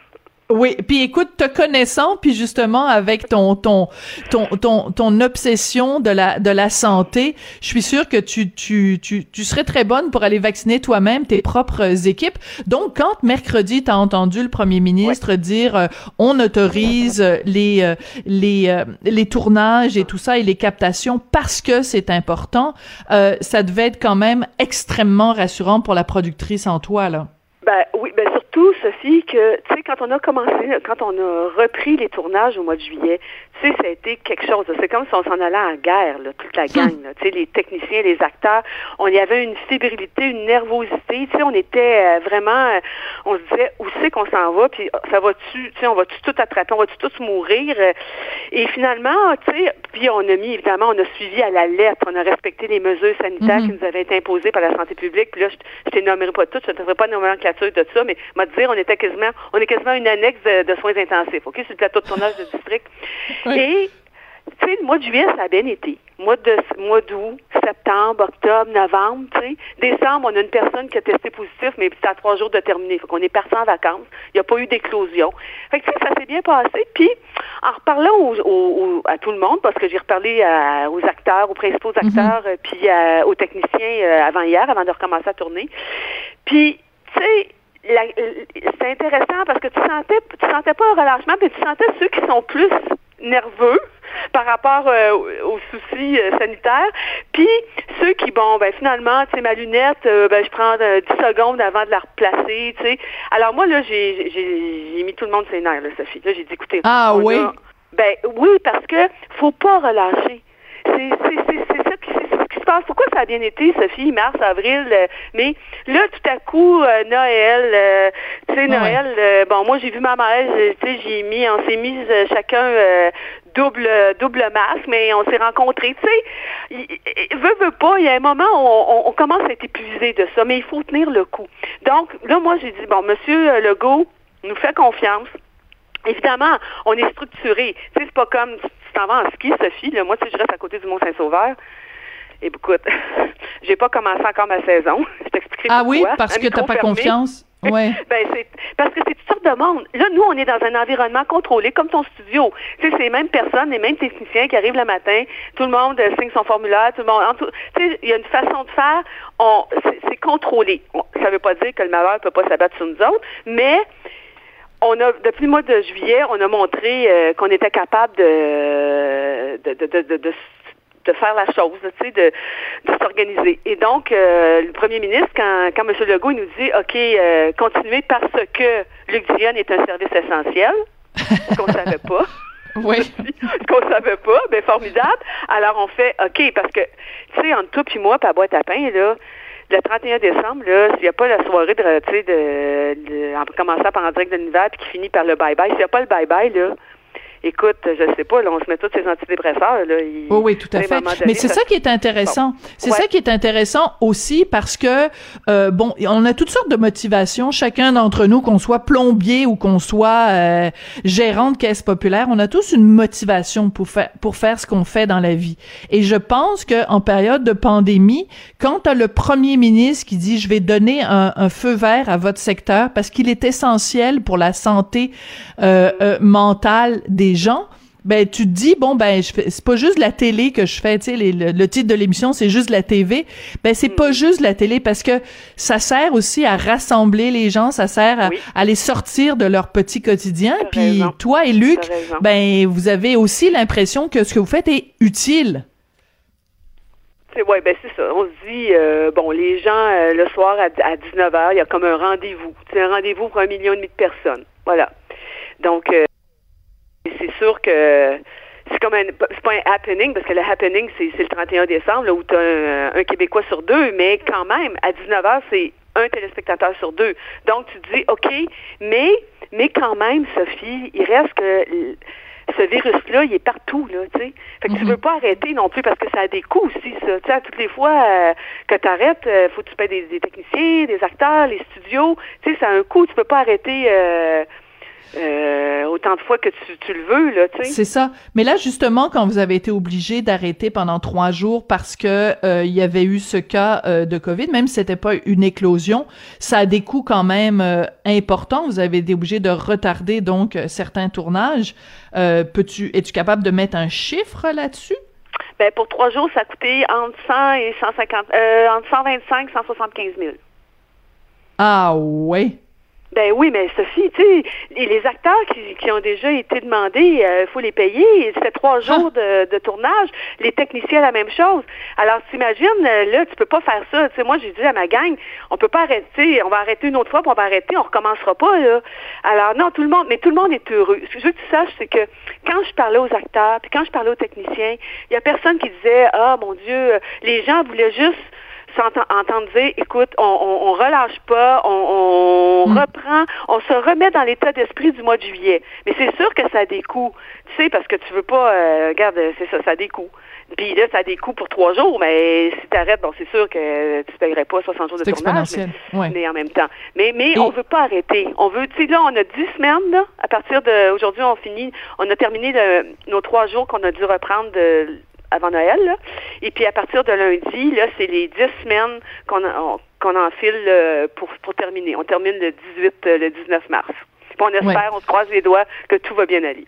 Oui, puis écoute, te connaissant, puis justement avec ton ton ton ton ton obsession de la de la santé, je suis sûre que tu tu tu tu serais très bonne pour aller vacciner toi-même tes propres équipes. Donc quand mercredi tu as entendu le premier ministre dire euh, on autorise les euh, les euh, les tournages et tout ça et les captations parce que c'est important, ça devait être quand même extrêmement rassurant pour la productrice en toi là. Ben oui, ben surtout, Sophie, que tu sais, quand on a commencé, quand on a repris les tournages au mois de juillet, tu sais, ça a été quelque chose. C'est comme si on s'en allait en guerre, là, toute la gang. Tu sais, les techniciens, les acteurs, on y avait une fébrilité, une nervosité. Tu sais, on était euh, vraiment, euh, on se disait où c'est qu'on s'en va, puis euh, ça va-tu, tu sais, on va-tu tout attraper, on va-tu tous mourir? Et finalement, tu sais, puis on a mis évidemment, on a suivi à la lettre, on a respecté les mesures sanitaires mm-hmm. qui nous avaient été imposées par la santé publique. Puis là, je, je t'énumérerai pas toutes, je ne te ferai pas une nomenclature de ça, mais m'a dire, on était quasiment, on est quasiment une annexe de, soins intensifs, ok, sur le plateau de tournage de district. Et tu sais, le mois de juillet, ça a bien été. Mois de mois d'août, septembre, octobre, novembre, tu sais. Décembre, on a une personne qui a testé positif, mais c'est à trois jours de terminer. Fait qu'on est parti en vacances. Il n'y a pas eu d'éclosion. Fait que ça s'est bien passé. Puis, en reparlant au, à tout le monde, parce que j'ai reparlé aux acteurs, aux principaux mhm. acteurs, euh, puis aux techniciens euh, avant hier, avant de recommencer à tourner. Puis, tu sais, c'est intéressant parce que tu sentais, tu sentais pas un relâchement, mais tu sentais ceux qui sont plus nerveux par rapport euh, aux soucis euh, sanitaires. Puis ceux qui, bon, ben finalement, tu sais, ma lunette, euh, ben je prends 10 secondes avant de la replacer, tu sais. Alors moi, là, j'ai, j'ai, mis tout le monde ses nerfs, là, Sophie. Là, j'ai dit, écoutez, ah oui? ben oui, parce que faut pas relâcher. C'est, c'est, c'est, qui, pourquoi ça a bien été, Sophie, mars, avril, euh, mais là, tout à coup, euh, Noël, euh, tu sais, Noël, bon, moi, j'ai vu ma mère, tu sais, j'ai mis, on s'est mis chacun double double masque, mais on s'est rencontrés. Tu sais, veut, veut pas, il y a un moment où on, commence à être épuisé de ça, mais il faut tenir le coup. Donc, là, moi, j'ai dit, bon, Monsieur Legault nous fait confiance. Évidemment, on est structuré. Tu sais, c'est pas comme tu t'en vas en ski, Sophie. Là, moi, tu sais, je reste à côté du Mont-Saint-Sauveur. Écoute, j'ai pas commencé encore ma saison. Je t'expliquerai Ah oui, parce que t'as pas confiance? Ouais. ben, c'est parce que c'est toutes sortes de monde. Là, nous, on est dans un environnement contrôlé, comme ton studio. Tu sais, c'est les mêmes personnes, les mêmes techniciens qui arrivent le matin. Tout le monde euh, signe son formulaire. Tout le monde. Tu sais, il y a une façon de faire. On, c'est, contrôlé. On- ça veut pas dire que le malheur peut pas s'abattre sur nous autres, mais on a depuis le mois de juillet, on a montré euh, qu'on était capable de de, de, de, de, faire la chose, tu sais, de, de s'organiser. Et donc, euh, le premier ministre, quand, quand M. Legault il nous dit, OK, euh, continuez parce que Luc Dionne est un service essentiel, ce qu'on savait pas, Oui. ce qu'on savait pas, ben formidable. Alors, on fait, OK, parce que, tu sais, entre toi puis moi, à boîte à pain, là, le 31 décembre, là, s'il n'y a pas la soirée de, tu sais, de, de- en commençant par en direct de l'univers puis qui finit par le bye-bye, s'il n'y a pas le bye-bye, là, écoute, je sais pas, là, on se met tous ces antidépresseurs, là. ils- Oui, oui, tout à fait. Mais c'est ça qui est intéressant. C'est Ouais. ça qui est intéressant aussi parce que, euh, bon, on a toutes sortes de motivations. Chacun d'entre nous, qu'on soit plombier ou qu'on soit euh, gérant de caisse populaire, on a tous une motivation pour faire pour faire ce qu'on fait dans la vie. Et je pense que en période de pandémie, quand tu as le premier ministre qui dit je vais donner un, un feu vert à votre secteur parce qu'il est essentiel pour la santé euh, euh, mentale des gens, ben tu te dis bon ben c'est pas juste la télé que je fais tu sais le, le titre de l'émission c'est juste la TV ben c'est pas juste la télé parce que ça sert aussi à rassembler les gens ça sert à, Oui. à les sortir de leur petit quotidien puis raison. toi et Luc ben vous avez aussi l'impression que ce que vous faites est utile ouais, ben c'est ça. On se dit euh, bon, les gens euh, le soir à, à 19h, il y a comme un rendez-vous. C'est un rendez-vous pour un million et demi de personnes. Voilà. Donc euh, c'est sûr que c'est comme un c'est pas un happening parce que le happening c'est c'est le 31 décembre là, où tu as un, un Québécois sur deux, mais quand même à 19h c'est un téléspectateur sur deux. Donc tu te dis OK, mais mais quand même Sophie, il reste que ce virus-là, il est partout, là, tu sais. Fait que tu veux pas arrêter non plus parce que ça a des coûts aussi, ça. Tu sais, toutes les fois euh, que tu arrêtes, faut que tu payes des, des techniciens, des acteurs, les studios. Tu sais, ça a un coût. Tu peux pas arrêter euh, euh, autant de fois que tu, tu le veux, là, tu sais. C'est ça. Mais là, justement, quand vous avez été obligé d'arrêter pendant trois jours parce que euh, il y avait eu ce cas euh, de COVID, même si c'était pas une éclosion, ça a des coûts quand même importants. Vous avez été obligé de retarder donc certains tournages. Peux-tu, es-tu capable de mettre un chiffre là-dessus? Ben, pour trois jours, ça a coûté entre 100 et 150, euh, entre 125 et 175 000. Ah ouais. Ben oui, mais Sophie, tu sais, les acteurs qui, qui ont déjà été demandés, il faut les payer. C'était trois jours de, de tournage. Les techniciens, la même chose. Alors, t'imagines, euh, là, tu peux pas faire ça. Tu sais, moi, j'ai dit à ma gang, on peut pas arrêter. On va arrêter une autre fois, puis on va arrêter. On recommencera pas, là. Alors, non, tout le monde, mais tout le monde est heureux. Ce que je veux que tu saches, c'est que quand je parlais aux acteurs, puis quand je parlais aux techniciens, il y a personne qui disait, ah, mon Dieu, les gens voulaient juste s'entend- entendre dire, écoute, on, on, on relâche pas, on, on Mm. reprend, on se remet dans l'état d'esprit du mois de juillet. Mais c'est sûr que ça a des coûts, tu sais, parce que tu veux pas, euh, regarde, c'est ça, ça a des coûts. Puis là, ça a des coûts pour trois jours, mais si t'arrêtes, bon, c'est sûr que tu paierais pas 60 jours de tournage. exponentiel. Mais, Ouais. mais en même temps. Mais, mais Et- on veut pas arrêter. On veut, tu sais, là, on a dix semaines, là, à partir de, aujourd'hui, on finit, on a terminé le- nos trois jours qu'on a dû reprendre de, avant Noël, là. Et puis à partir de lundi, là, c'est les dix semaines qu'on qu'on enfile euh, pour, pour terminer. On termine le 18, euh, le 19 mars. Puis on espère, on se croise les doigts que tout va bien aller.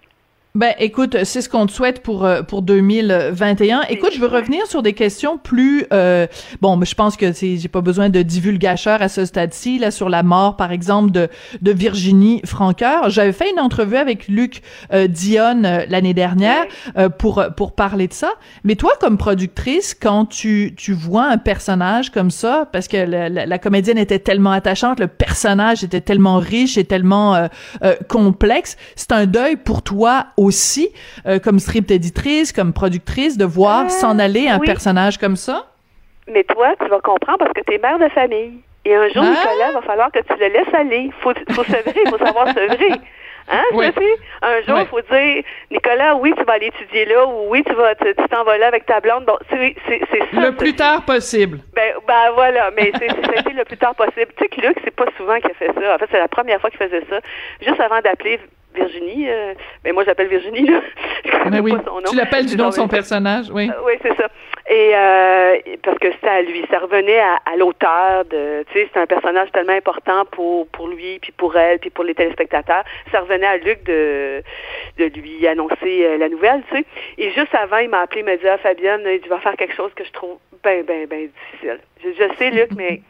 Ben, écoute, c'est ce qu'on te souhaite pour euh, pour 2021. Écoute, je veux revenir sur des questions plus euh, bon, mais je pense que j'ai pas besoin de divulgateur à ce stade-ci là sur la mort par exemple de de Virginie Franqueur. J'avais fait une entrevue avec Luc euh, Dionne euh, l'année dernière euh, pour pour parler de ça. Mais toi comme productrice quand tu tu vois un personnage comme ça parce que la, la- la comédienne était tellement attachante, le personnage était tellement riche et tellement complexe, c'est un deuil pour toi aussi euh, comme script éditrice, comme productrice de voir Euh, s'en aller un oui. personnage comme ça? Mais toi, tu vas comprendre parce que tu es mère de famille. Et un jour, Ah! Nicolas, va falloir que tu le laisses aller. Faut, faut sevrer, il faut savoir sevrer. Hein, Oui. Sophie? Un jour, il Oui. faut dire, Nicolas, oui, tu vas aller étudier là, ou oui, tu vas, tu t'en vas là avec ta blonde. Bon, c'est, c'est, c'est ça. Le plus tard possible. Ben, ben voilà, mais c'est, le plus tard possible. Tu sais que Luc, c'est pas souvent qu'il a fait ça. En fait, c'est la première fois qu'il faisait ça. Juste avant d'appeler Virginie. Euh, ben moi, j'appelle Virginie, là. Ben oui. Son nom. Tu l'appelles du nom de son personnage, oui. oui, c'est ça. Et euh, parce que à lui, ça revenait à, à l'auteur de, tu sais, c'est un personnage tellement important pour pour lui, puis pour elle, puis pour les téléspectateurs. Ça revenait à Luc de de lui annoncer euh, la nouvelle, tu sais. Et juste avant, il m'a appelé, il m'a dit, ah, Fabienne, il va faire quelque chose que je trouve ben ben ben difficile. Je, je sais, Luc, mais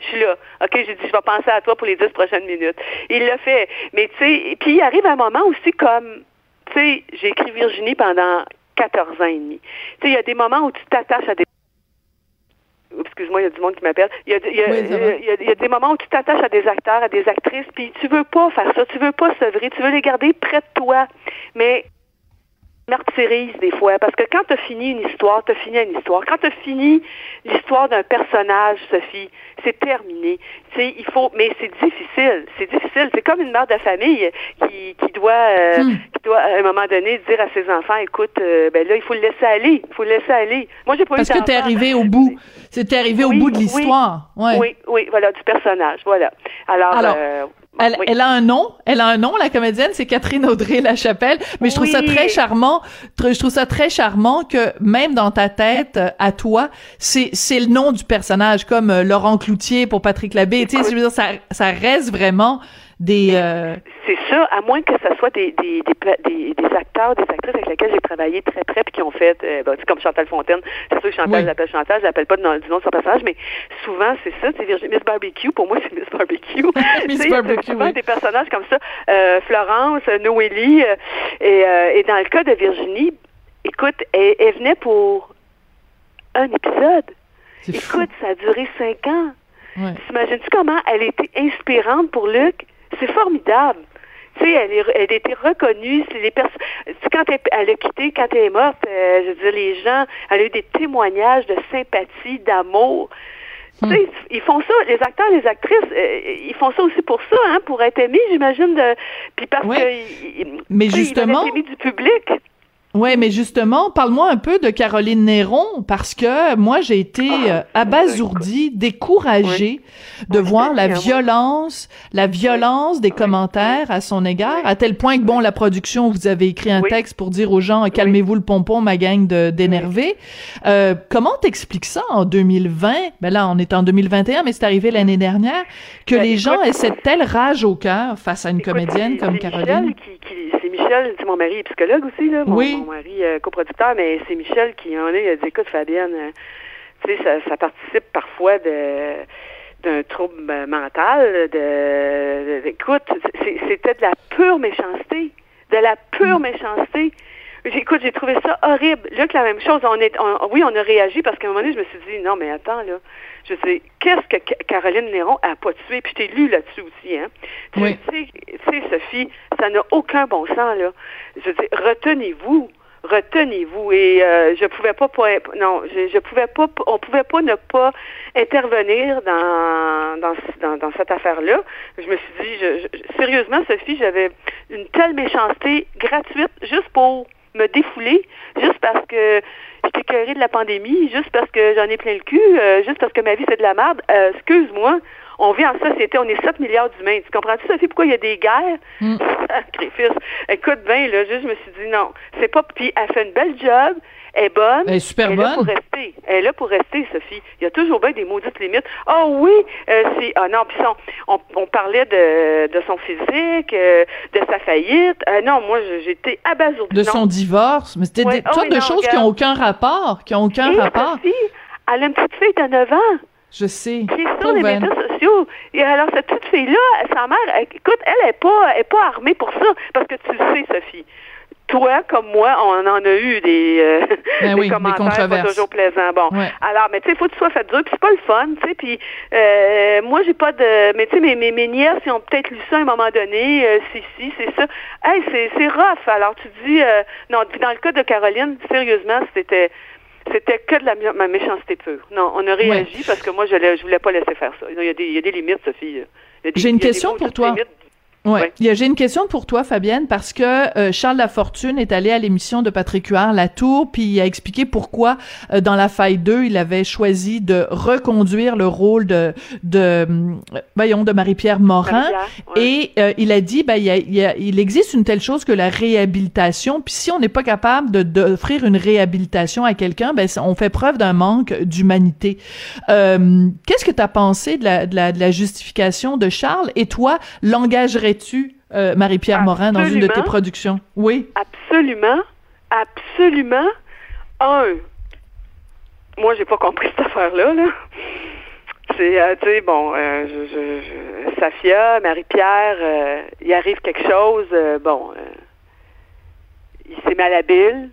je suis là. OK, j'ai dit, je vais penser à toi pour les dix prochaines minutes. Il l'a fait. Mais tu sais, puis il arrive un moment aussi comme, tu sais, j'ai écrit Virginie pendant 14 ans et demi. Tu sais, il y a des moments où tu t'attaches à des excuse-moi, il y a du monde qui m'appelle. Il y a des moments où tu t'attaches à des acteurs, à des actrices, puis tu veux pas faire ça, tu veux pas sevrer, tu veux les garder près de toi. Mais martyrise des fois, parce que quand tu as fini une histoire, tu as fini une histoire. Quand tu as fini l'histoire d'un personnage, Sophie, c'est terminé. Sais, il faut, mais c'est difficile, c'est difficile. C'est comme une mère de famille qui, qui doit, euh, hmm. qui doit à un moment donné dire à ses enfants, écoute, euh, ben là, il faut le laisser aller, il faut le laisser aller. Moi, j'ai pas parce que t'es arrivé au bout, c'était arrivé au bout de l'histoire. Oui, ouais. oui, oui, voilà, du personnage, voilà. Alors, Alors euh, elle, elle, a un nom, elle a un nom, la comédienne, c'est Catherine Audrey Lachapelle. Mais je trouve ça très charmant. Je trouve ça très charmant que même dans ta tête, à toi, c'est c'est le nom du personnage, comme euh, Laurent Cloutier pour Patrick Labbé. Tu sais, je veux dire, ça ça reste vraiment des. Euh, c'est ça, à moins que ce soit des, des, des, des, acteurs, des actrices avec lesquels j'ai travaillé très près puis qui ont fait, euh, ben, comme Chantal Fontaine. C'est sûr que Chantal, je l'appelle Chantal, je l'appelle pas du nom de son personnage, mais souvent c'est ça, c'est Virginie Miss Barbecue. Pour moi, c'est Miss Barbecue. Miss Barbecue. Souvent des personnages comme ça, euh, Florence, Noélie, euh, et, et dans le cas de Virginie, écoute, elle, elle venait pour un épisode. Écoute, ça a duré cinq ans. Ouais. T'imagines-tu comment elle était inspirante pour Luc? C'est formidable. Tu sais, elle, est, elle a été reconnue. Les quand elle, a quitté, quand elle est morte, euh, je veux dire, les gens, elle a eu des témoignages de sympathie, d'amour. Tu sais, hmm. ils font ça, les acteurs, les actrices, euh, ils font ça aussi pour ça, hein, pour être aimés, j'imagine. De, puis parce que, mais justement, ils du public. Ouais, mais justement, parle-moi un peu de Caroline Néron parce que moi j'ai été ah, euh, abasourdie, découragée de voir la violence, la violence des commentaires à son égard, à tel point que bon, la production, vous avez écrit un texte pour dire aux gens calmez-vous le pompon, ma gang de d'énerver. Euh, comment t'expliques ça en 2020 Ben là, on est en 2021, mais c'est arrivé l'année dernière que ben, les gens aient cette telle rage au cœur face à une comédienne comme Caroline. Michel, c'est mon mari est psychologue aussi, là, mon, mon mari euh, coproducteur, mais c'est Michel qui en est, il a dit, écoute, Fabienne, euh, tu sais, ça, ça, participe parfois de d'un trouble mental, de, écoute, c'était de la pure méchanceté, de la pure mm. méchanceté. Écoute, j'ai trouvé ça horrible. Là, que la même chose, on est, oui, on a réagi parce qu'à un moment donné, je me suis dit, non, mais attends, là, je sais, qu'est-ce que Caroline Néron a pas tué? Puis je t'ai lu là-dessus aussi, hein. Oui. Tu sais, Sophie, ça n'a aucun bon sens, là. Je dire, retenez-vous retenez-vous et euh, je pouvais pas, non je, je pouvais pas on pouvait pas ne pas intervenir dans dans, dans, cette affaire là je me suis dit je, sérieusement Sophie j'avais une telle méchanceté gratuite juste pour me défouler juste parce que j'étais écœurée de la pandémie, juste parce que j'en ai plein le cul, euh, juste parce que ma vie c'est de la merde. Euh, excuse-moi, on vit en société, on est 7 milliards d'humains. Tu comprends-tu, Sophie, pourquoi il y a des guerres? Mm. Sacrifice. Écoute bien, là, juste, je me suis dit non, c'est pas. Puis elle fait une belle job, elle est bonne. Elle est super elle bonne. Là pour rester. Elle est là pour rester, Sophie. Il y a toujours bien des maudites limites. Oh oui, euh, c'est. Ah non, puis on, on, parlait de, de son physique, euh, de sa faillite. Euh, non, moi, j'étais abasourdie. De son divorce? Mais c'était des oh, de choses qui n'ont aucun rapport. Qui ont aucun rapport. Sophie, elle a une petite fille de 9 ans. Je sais. Qui est sur les médias sociaux. Et alors, cette petite fille-là, sa mère, écoute, elle n'est pas, est pas armée pour ça. Parce que tu le sais, Sophie toi comme moi, on en a eu des, euh, ben des commentaires pas toujours plaisants. Bon, alors, mais tu sais, il faut que tu sois fait dur, puis c'est pas le fun, tu sais. Puis euh, moi, j'ai pas de, mais tu sais, mes, mes, mes nièces, ils ont peut-être lu ça à un moment donné. Euh, si, si, c'est ça. Hey, c'est c'est rough. Alors tu dis, euh, non. Puis dans le cas de Caroline, sérieusement, c'était c'était que de la ma méchanceté pure. Non, on a réagi parce que moi, je, je voulais pas laisser faire ça. Il y a des, il y a des limites, Sophie. J'ai une question pour toi. Ouais. J'ai une question pour toi, Fabienne, parce que euh, Charles Lafortune est allé à l'émission de Patrick Huard, La Tour, puis il a expliqué pourquoi, euh, dans La Faille 2, il avait choisi de reconduire le rôle de, de euh, voyons, de Marie-Pierre Morin. Et il a dit, ben, il, y a, il, existe une telle chose que la réhabilitation, puis si on n'est pas capable d'offrir une réhabilitation à quelqu'un, ben, on fait preuve d'un manque d'humanité. Qu'est-ce que tu as pensé de la, de, la, de la justification de Charles? Et toi, l'engagerais tu euh, Marie-Pierre Morin, dans une de tes productions? Oui. Absolument. Absolument. Un, moi, j'ai pas compris cette affaire-là. Là. C'est, euh, tu sais, bon, euh, je, Safia, Marie-Pierre, il arrive quelque chose, bon, il s'est malhabile,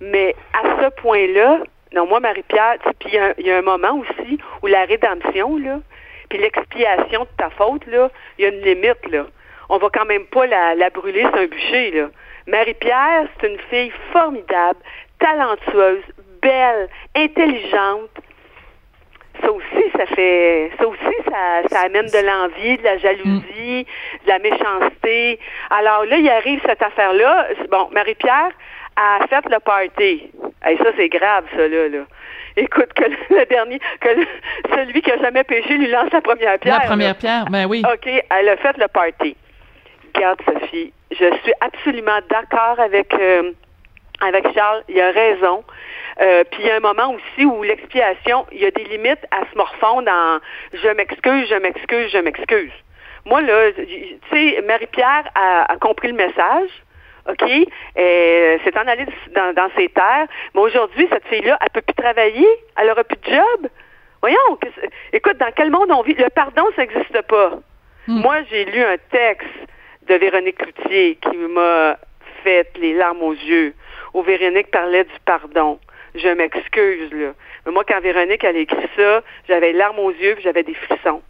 mais à ce point-là, non, moi, Marie-Pierre, puis il y, a un moment aussi où la rédemption, là, puis l'expiation de ta faute, là, il y a une limite, là. On va quand même pas la, la brûler sur un bûcher, là. Marie-Pierre, c'est une fille formidable, talentueuse, belle, intelligente. Ça aussi, ça fait, ça aussi, ça, ça amène de l'envie, de la jalousie, de la méchanceté. Alors là, il arrive cette affaire-là. Bon, Marie-Pierre a fait le party. Et ça, c'est grave, ça, là. là écoute, que le dernier, que celui qui a jamais péché lui lance la première pierre. La première pierre, ben oui. OK, elle a fait le party. Regarde, Sophie, je suis absolument d'accord avec, euh, avec Charles. Il a raison. Euh, puis il y a un moment aussi où l'expiation, il y a des limites à se morfondre en je m'excuse, je m'excuse, je m'excuse. Moi, là, tu sais, Marie-Pierre a, a compris le message. OK? Euh, c'est en allé dans, dans, ses terres. Mais aujourd'hui, cette fille-là, elle peut plus travailler. Elle aura plus de job. Voyons. écoute, dans quel monde on vit? Le pardon, ça n'existe pas. Hmm. Moi, j'ai lu un texte de Véronique Cloutier qui m'a fait les larmes aux yeux, où Véronique parlait du pardon. Je m'excuse, là. Mais moi, quand Véronique, elle a écrit ça, j'avais les larmes aux yeux j'avais des frissons.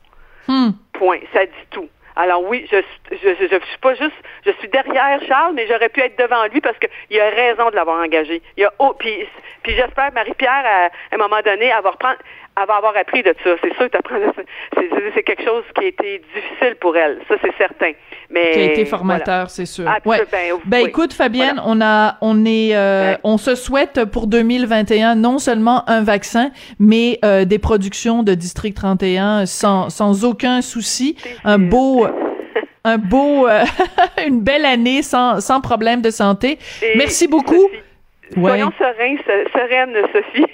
Hmm. Point. Ça dit tout. Alors oui, je, je, je, suis pas juste, je suis derrière Charles, mais j'aurais pu être devant lui parce qu'il a raison de l'avoir engagé. Il y a, oh, puis, puis j'espère Marie-Pierre à, un moment donné avoir prendre, elle va avoir appris de ça. C'est sûr que c'est quelque chose qui a été difficile pour elle. Ça, c'est certain. Mais qui a été formateur, c'est sûr. ouais. Ben, ben écoute, Fabienne, on a, on est, euh, on se souhaite pour 2021 non seulement un vaccin, mais euh, des productions de District 31 sans, sans aucun souci, un beau. un beau, euh, une belle année sans, sans problème de santé. Merci beaucoup. Soyons sereins, sereines, Sophie.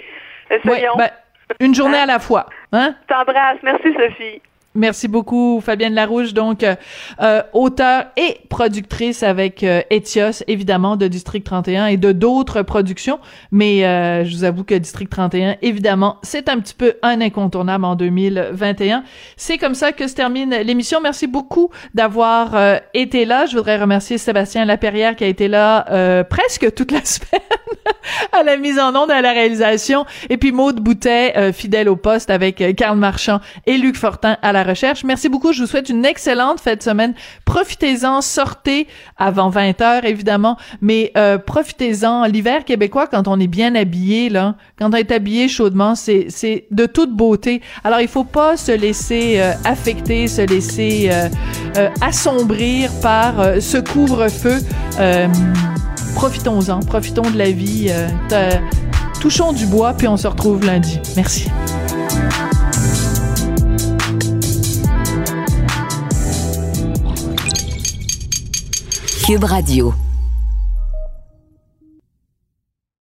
Soyons. Ben, une journée à la fois. Hein? T'embrasse. Merci, Sophie. Merci beaucoup, Fabienne Larouche, donc euh, euh, auteur et productrice avec euh, Etios, évidemment, de District 31 et de d'autres productions. Mais euh, je vous avoue que District 31, évidemment, c'est un petit peu un incontournable en 2021. C'est comme ça que se termine l'émission. Merci beaucoup d'avoir été là. Je voudrais remercier Sébastien Laperrière qui a été là presque toute la semaine à la mise en onde, à la réalisation. Et puis Maude Boutet, fidèle au poste avec Karl Marchand et Luc Fortin à recherche. Merci beaucoup. Je vous souhaite une excellente fête de semaine. Profitez-en, sortez avant 20 heures, évidemment, mais euh, profitez-en. L'hiver québécois, quand on est bien habillé, là, quand on est habillé chaudement, c'est, c'est de toute beauté. Alors, il faut pas se laisser euh, affecter, se laisser euh, assombrir par ce couvre-feu. profitons-en, profitons de la vie. touchons du bois, puis on se retrouve lundi. Merci. Cube Radio.